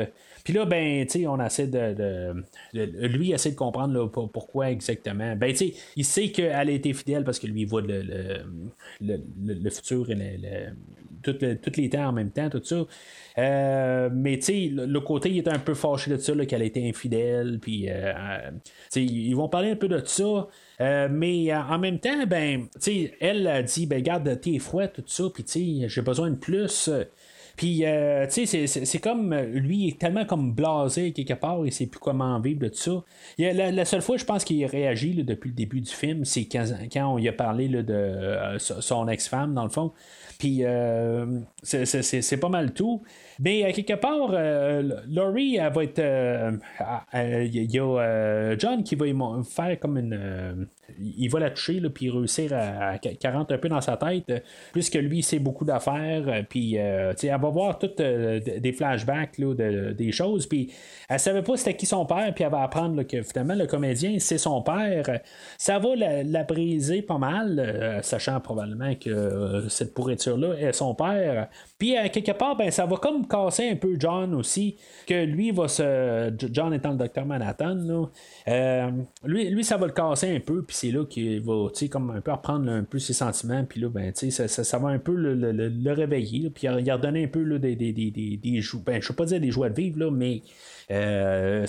puis là, ben, tu sais, on essaie de, Lui essaie de comprendre pourquoi exactement. Ben, tu sais, il sait qu'elle a été fidèle parce que lui, il voit le, le, futur et tous les temps en même temps, tout ça. Euh, mais tu sais, le, côté, il est un peu fâché de ça, qu'elle a été infidèle. Puis, euh, euh, ils vont parler un peu de ça. mais en même temps, ben, tu elle a dit, ben, garde tes fouets, tout ça, puis tu j'ai besoin de plus. Puis, euh, tu sais, c'est comme lui, il est tellement comme blasé quelque part, il sait plus comment vivre de ça. la, seule fois, je pense qu'il a réagi depuis le début du film, c'est quand, quand, on lui a parlé de euh, son ex-femme, dans le fond. Puis euh, c'est pas mal tout. Mais à quelque part, euh, Laurie, elle va être. Il y a John qui va faire comme une. il va la toucher, puis réussir à, 40 un peu dans sa tête, puisque lui, sait beaucoup d'affaires. Puis, elle va voir toutes des flashbacks là, des choses. Puis, elle savait pas c'était qui son père, puis elle va apprendre que finalement, le comédien, c'est son père. Ça va la, briser pas mal, sachant probablement que cette pourriture là est son père. Puis, à quelque part, ben, ça va comme casser un peu John aussi, que lui va se. John étant le docteur Manhattan, euh, lui, lui, ça va le casser un peu, puis c'est là qu'il va, comme un peu reprendre un peu ses sentiments, puis là, ben, ça, ça, ça, va un peu le, réveiller, puis il a redonné un peu des, des, des, des, des ben, je ne pas dire des joies de vivre, là, mais euh,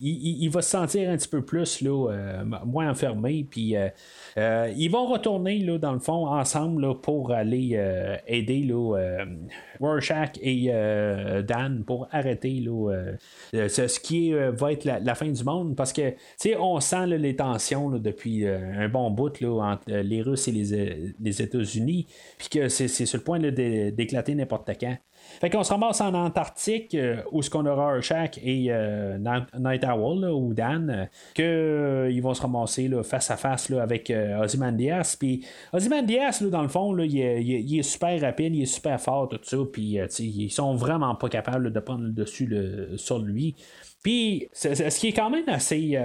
il, va se sentir un petit peu plus là, euh, moins enfermé. Puis euh, ils vont retourner là, dans le fond ensemble pour aller aider là, Rorschach et Dan pour arrêter là, ce, qui va être la, fin du monde parce que on sent les tensions depuis un bon bout là, entre les Russes et les, les États-Unis, puis que c'est sur le point d'éclater n'importe quand. Fait qu'on se ramasse en Antarctique, euh, où ce qu'on aura Urshak et euh, Night Owl, ou Dan, euh, qu'ils vont se ramasser face à face avec Ozymandias. Puis Ozymandias, dans le fond, il, est, super rapide, il est super fort, tout ça. Puis ils sont vraiment pas capables de prendre le dessus sur lui. Puis, ce qui est quand même assez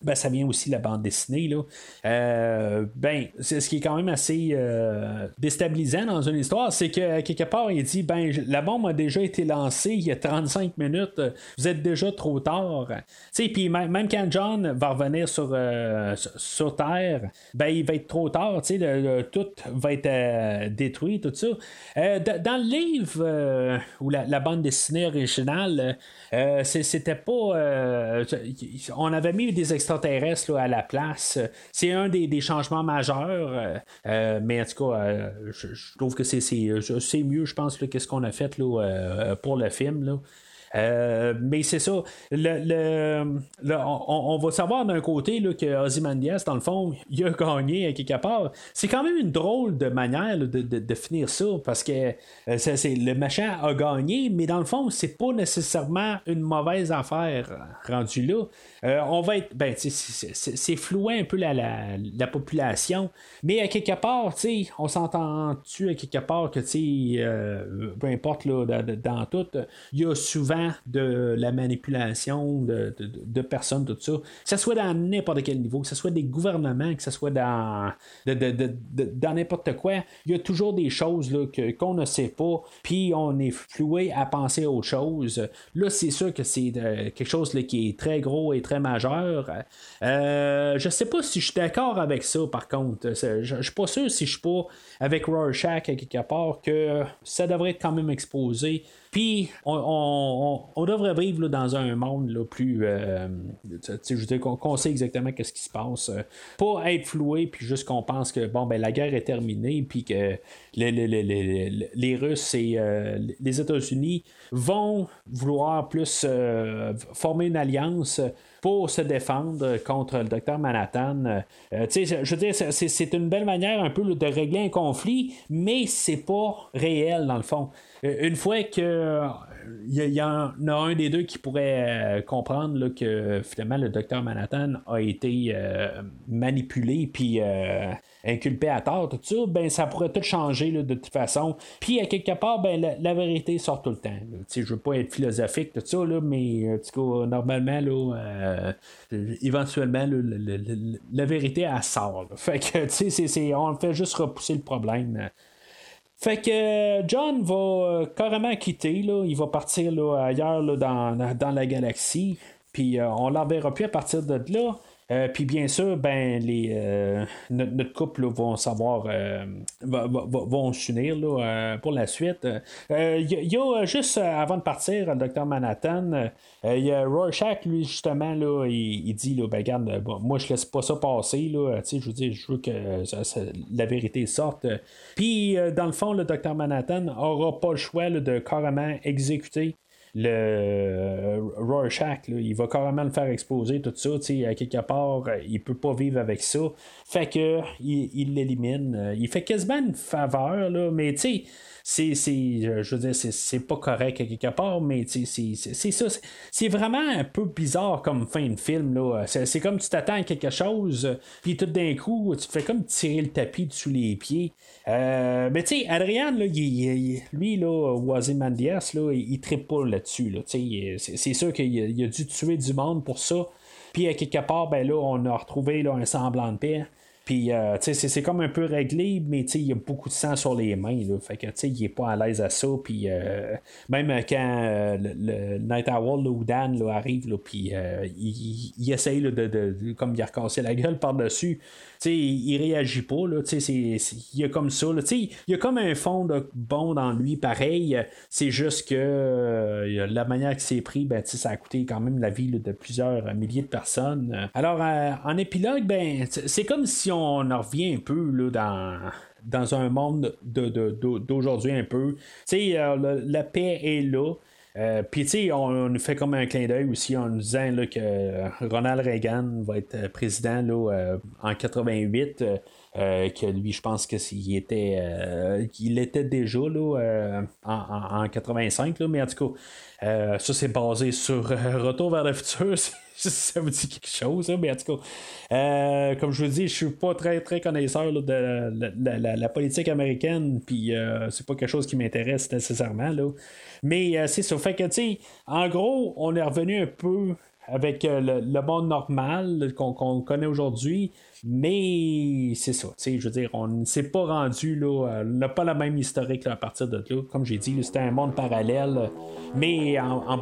ben, ça vient aussi de la bande dessinée. Là. Euh, ben, c'est ce qui est quand même assez euh, déstabilisant dans une histoire, c'est que quelque part, il dit ben, la bombe a déjà été lancée il y a 35 minutes, vous êtes déjà trop tard. Puis même, quand John va revenir sur, euh, sur Terre, ben, il va être trop tard, tout va être détruit, tout ça. dans le livre ou la, bande dessinée originale, pas. on avait mis des extraterrestres à la place. C'est un des, changements majeurs. Euh, euh, mais en tout cas, euh, je, trouve que c'est, mieux, je pense, qu'est-ce qu'on a fait là, pour le film. Euh, mais c'est ça. Le, on, va savoir d'un côté là, que Ozymandias, dans le fond, il a gagné à quelque part. C'est quand même une drôle de manière de, finir ça parce que euh, c'est, le machin a gagné, mais dans le fond, c'est pas nécessairement une mauvaise affaire rendu là. Euh, on va être. Ben, c'est, floué un peu la, la, population, mais à quelque part, on s'entend-tu à quelque part que, peu importe là, dans tout, il y a souvent de la manipulation de, personnes, tout ça, que ce soit dans n'importe quel niveau, que ce soit des gouvernements, que ce soit dans, dans n'importe quoi, il y a toujours des choses que, qu'on ne sait pas, puis on est floué à penser aux choses. Là, c'est sûr que c'est euh, quelque chose qui est très gros et très majeur. Euh, je sais pas si je suis d'accord avec ça, par contre. Je, ne suis pas sûr si je suis pas avec Rorschach à quelque part que ça devrait être quand même exposé. Puis on devrait vivre dans un monde là, plus. Euh, je veux dire, qu'on, sait exactement qu'est-ce qui se passe. pas être floué, puis juste qu'on pense que bon, ben, la guerre est terminée, puis que les, Russes et les États-Unis vont vouloir plus former une alliance pour se défendre contre le docteur Manhattan. Euh, je veux dire, c'est une belle manière un peu de régler un conflit, mais c'est pas réel dans le fond. Euh, une fois que il y, en a un des deux qui pourrait euh, comprendre que finalement le docteur Manhattan a été manipulé puis inculpé à tort, tout ça, ben ça pourrait tout changer de toute façon. Puis à quelque part, ben la, vérité sort tout le temps. Je veux pas être philosophique, tout ça, là, mais normalement, là, éventuellement, la vérité, elle sort. Fait que, sais, on fait juste repousser le problème. Fait que John va euh, carrément quitter, là. il va partir là, ailleurs là, dans, dans, la galaxie, puis euh, on l'enverra plus à partir de là. Euh, puis bien sûr, ben les euh, notre, couple vont savoir euh, vont s'unir pour la suite. Il y, a juste avant de partir, le docteur Manhattan, il y a Rorschach, lui, justement, là, il, dit là, ben regarde, moi je laisse pas ça passer. Là, je veux je veux que la vérité sorte. Puis dans le fond, le docteur Manhattan aura pas le choix de carrément exécuter le euh, Rorschach, il va carrément le faire exploser, tout ça, à quelque part, euh, il peut pas vivre avec ça. Fait que il l'élimine. Euh, il fait quasiment une faveur, là, mais tu sais, c'est, je veux dire, c'est, pas correct à quelque part, mais c'est, ça. C'est vraiment un peu bizarre comme fin de film. Là. C'est, comme tu t'attends à quelque chose, puis tout d'un coup, tu fais comme tirer le tapis sous les pieds. Euh, mais tu sais, Adrien, là, lui, là, Wazimandias, là, il, il pas là-dessus. Là, c'est, sûr qu'il a, dû tuer du monde pour ça. Puis à quelque part, ben là, on a retrouvé un semblant de paix. Puis, euh, c'est comme un peu réglé, mais il y a beaucoup de sang sur les mains. Là, fait que, il est pas à l'aise à ça. Puis, euh, même quand euh, le, Night Owl ou Dan là, arrive, puis il, il, essaye de, de, comme il a la gueule par-dessus, il, il réagit pas. Là, c'est, il y a comme ça. Là, il y a comme un fond de bon dans lui, pareil. C'est juste que la manière qu'il s'est pris, ben, ça a coûté quand même la vie de plusieurs milliers de personnes. Alors, en épilogue, ben, c'est comme si on en revient un peu là, dans, un monde d'aujourd'hui un peu. Euh, la paix est là. Euh, puis, tu on, nous fait comme un clin d'œil aussi en nous disant que Ronald Reagan va être président là, en 88. que lui, je pense qu'il était, déjà là, en, en, 85, là, mais en tout cas, ça c'est basé sur Retour vers le futur. ça vous dit quelque chose, hein, mais en tout cas, euh, comme je vous dis, je suis pas très très connaisseur de la, politique américaine, puis euh, c'est pas quelque chose qui m'intéresse nécessairement. Là. Mais euh, c'est ça. Fait que, tu sais, en gros, on est revenu un peu avec le, monde normal qu'on connaît aujourd'hui. Mais c'est ça, je veux dire, on ne s'est pas rendu, là, on n'a pas la même historique à partir de là. Comme j'ai dit, c'était un monde parallèle, mais en, en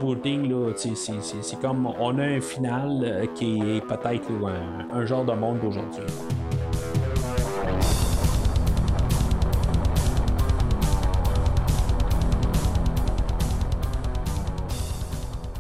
c'est comme on a un final euh, qui est peut-être un, un genre de monde d'aujourd'hui.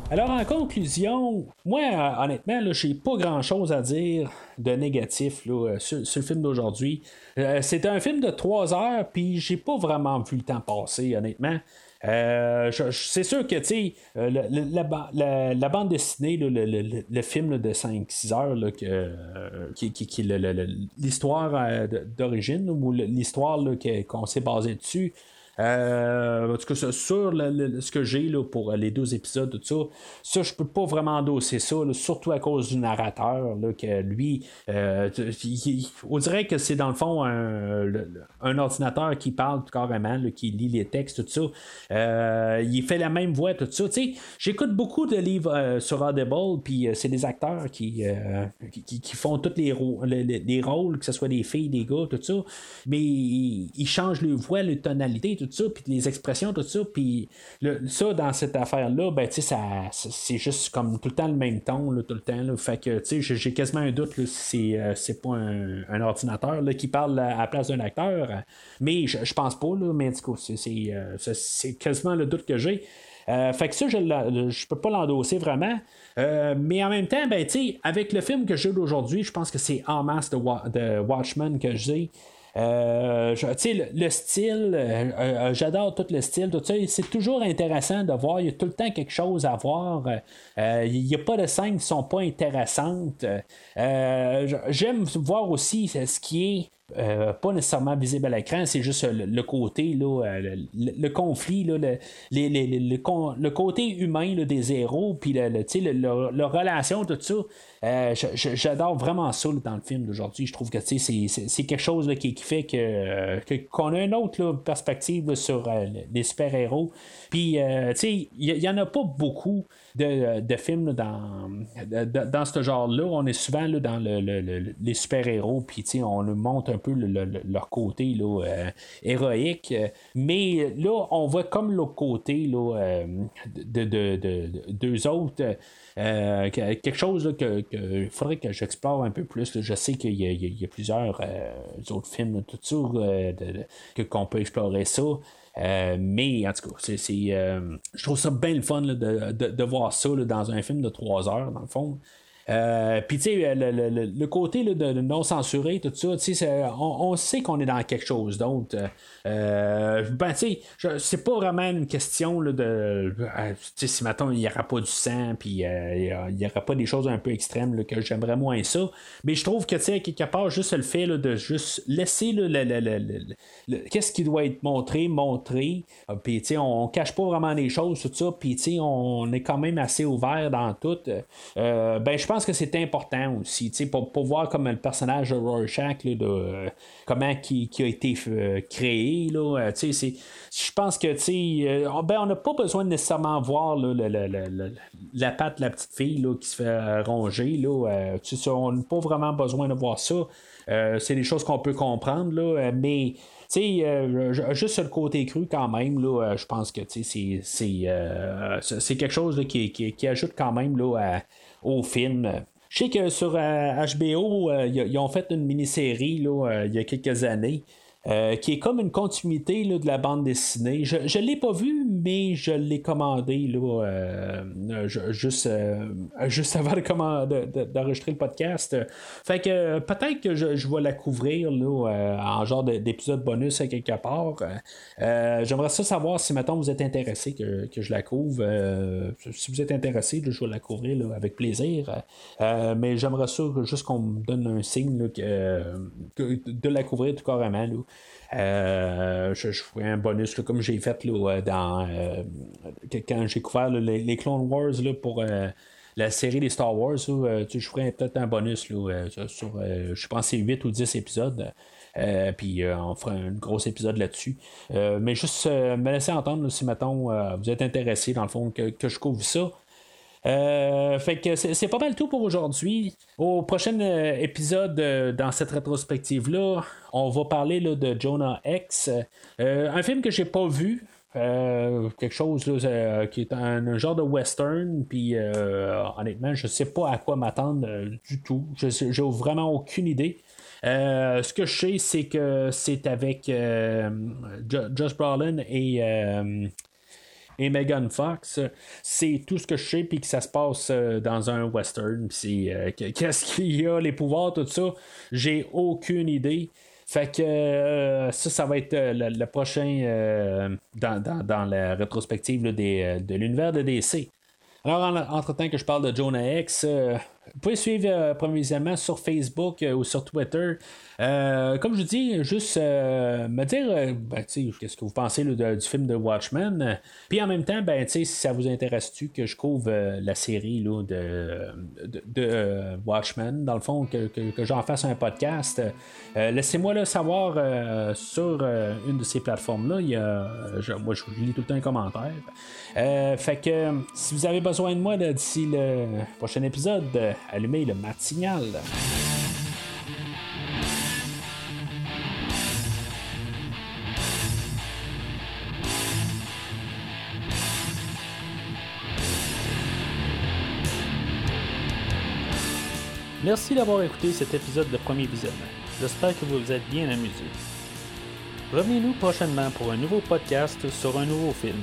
Alors, en conclusion, moi, euh, honnêtement, je n'ai pas grand-chose à dire de négatif euh, sur, le film d'aujourd'hui. Euh, c'est un film de trois heures, puis j'ai pas vraiment vu le temps passer, honnêtement. c'est sûr que, tu la, bande dessinée, le, film de 5-6 heures, qui, qui, l'histoire d'origine, ou l'histoire qu'on s'est basé dessus, euh, en tout cas, sur ce que j'ai pour les deux épisodes, tout ça, ça, je peux pas vraiment endosser ça, surtout à cause du narrateur, que lui, euh, on dirait que c'est dans le fond un, ordinateur qui parle carrément, qui lit les textes, tout ça. Euh, il fait la même voix, tout ça. J'écoute beaucoup de livres sur Audible, puis c'est des acteurs qui, qui, font tous les, les, rôles, que ce soit des filles, des gars, tout ça, mais ils, changent les voix, les tonalités, tout ça, puis les expressions, tout ça, puis ça, dans cette affaire-là, ben, c'est juste comme tout le temps le même ton, tout le temps, là, fait que, j'ai quasiment un doute si euh, c'est pas un, ordinateur là, qui parle à la place d'un acteur, mais je pense pas, là, mais du coup, c'est quasiment le doute que j'ai. fait que ça, je ne peux pas l'endosser vraiment. mais en même temps, ben, avec le film que j'ai d'aujourd'hui, je pense que c'est en masse de, de Watchmen que j'ai. Euh, le, le, style, euh, euh, j'adore tout le style, tout ça. C'est toujours intéressant de voir. Il y a tout le temps quelque chose à voir. il n'y a pas de scènes qui sont pas intéressantes. J'aime voir aussi ce qui est euh, pas nécessairement visible à l'écran, c'est juste euh, le, côté, là, euh, le, conflit, là, le, le, côté humain des héros, puis le, la relation, tout ça. J'adore vraiment ça dans le film d'aujourd'hui. Je trouve que c'est quelque chose qui, qui, fait que qu'on a une autre perspective sur les super-héros. Puis, il n'y en a pas beaucoup de, films dans, dans ce genre-là. On est souvent là, dans le, les super-héros, puis on nous montre un peu leur côté euh, héroïque. Mais là, on voit comme l'autre côté euh, de, de, deux autres. Euh, quelque chose qu'il faudrait que j'explore un peu plus. Je sais qu'il y, a plusieurs autres films, tout ça, qu'on peut explorer ça. Euh, mais en tout cas, c'est, euh, je trouve ça bien le fun de, de, voir ça dans un film de 3 heures, dans le fond. Euh, puis, tu sais, le, côté de, non censuré, tout ça, tu sais, on, on, sait qu'on est dans quelque chose d'autre. Euh, ben, tu sais, c'est pas vraiment une question là, de. Euh, tu sais, si maintenant il n'y aura pas du sang, puis il n'y aura pas des choses un peu extrêmes que j'aimerais moins ça. Mais je trouve que, tu sais, quelque part, juste le fait de juste laisser qu'est-ce qui doit être montré, montré. Puis, tu sais, on, cache pas vraiment les choses, tout ça. Puis, tu sais, on est quand même assez ouvert dans tout. ben, je pense que c'est important aussi, pour, pour voir comme le personnage de Rorschach, là, de, euh, comment qui, qui, a été euh, créé. Là, euh, je pense que ben, on n'a pas besoin de nécessairement voir la patte de la petite fille là, qui se fait ronger. Là, on n'a pas vraiment besoin de voir ça. c'est des choses qu'on peut comprendre, là, mais juste le côté cru quand même, là, je pense que c'est, c'est, quelque chose qui, qui, ajoute quand même là, à, au film. Je sais que sur HBO, euh, ils ont fait une mini-série euh, il y a quelques années. Euh, qui est comme une continuité de la bande dessinée. Je ne l'ai pas vu, mais je l'ai commandé là, euh, juste, euh, juste avant d'enregistrer le podcast. Fait que peut-être que je, vais la couvrir là, en genre d'épisode bonus quelque part. J'aimerais ça savoir si maintenant vous êtes intéressé que, je la couvre. si vous êtes intéressé, je vais la couvrir avec plaisir. mais j'aimerais ça juste qu'on me donne un signe de la couvrir tout carrément. Euh, je, ferai un bonus comme j'ai fait là, dans euh, quand j'ai couvert les, Clone Wars là, pour euh, la série des Star Wars. je ferai peut-être un bonus là, sur je pense c'est 8 ou 10 épisodes. puis on fera un gros épisode là-dessus. mais juste me laisser entendre si maintenant vous êtes intéressé dans le fond que, que je couvre ça. Euh, fait que c'est pas mal tout pour aujourd'hui. Au prochain euh, épisode euh, dans cette rétrospective-là, on va parler de Jonah X, un film que j'ai pas vu. quelque chose qui est un, genre de western, puis honnêtement, je sais pas à quoi m'attendre du tout. J'ai vraiment aucune idée. ce que je sais, c'est que c'est avec Josh Brolin et et Megan Fox. C'est tout ce que je sais, puis que ça se passe euh, dans un western. Puis euh, qu'est-ce qu'il y a, les pouvoirs, tout ça, j'ai aucune idée. Fait que euh, ça, ça va être le, prochain dans, la rétrospective de l'univers de DC. Alors, entre-temps que je parle de Jonah X, vous pouvez suivre euh, sur Facebook ou sur Twitter. Euh, comme je dis, juste euh, me dire euh, ben, qu'est-ce que vous pensez du film de Watchmen. Puis en même temps, ben, si ça vous intéresse-tu que je couvre la série là, de, de, Watchmen, dans le fond, que, que, j'en fasse un podcast, laissez-moi le savoir sur une de ces plateformes-là. Il y a, moi, je lis tout le temps un commentaire. fait que si vous avez besoin de moi d'ici le prochain épisode, allumez le matinal. Merci d'avoir écouté cet épisode de premier visionnement. J'espère que vous vous êtes bien amusé. Revenez-nous prochainement pour un nouveau podcast sur un nouveau film.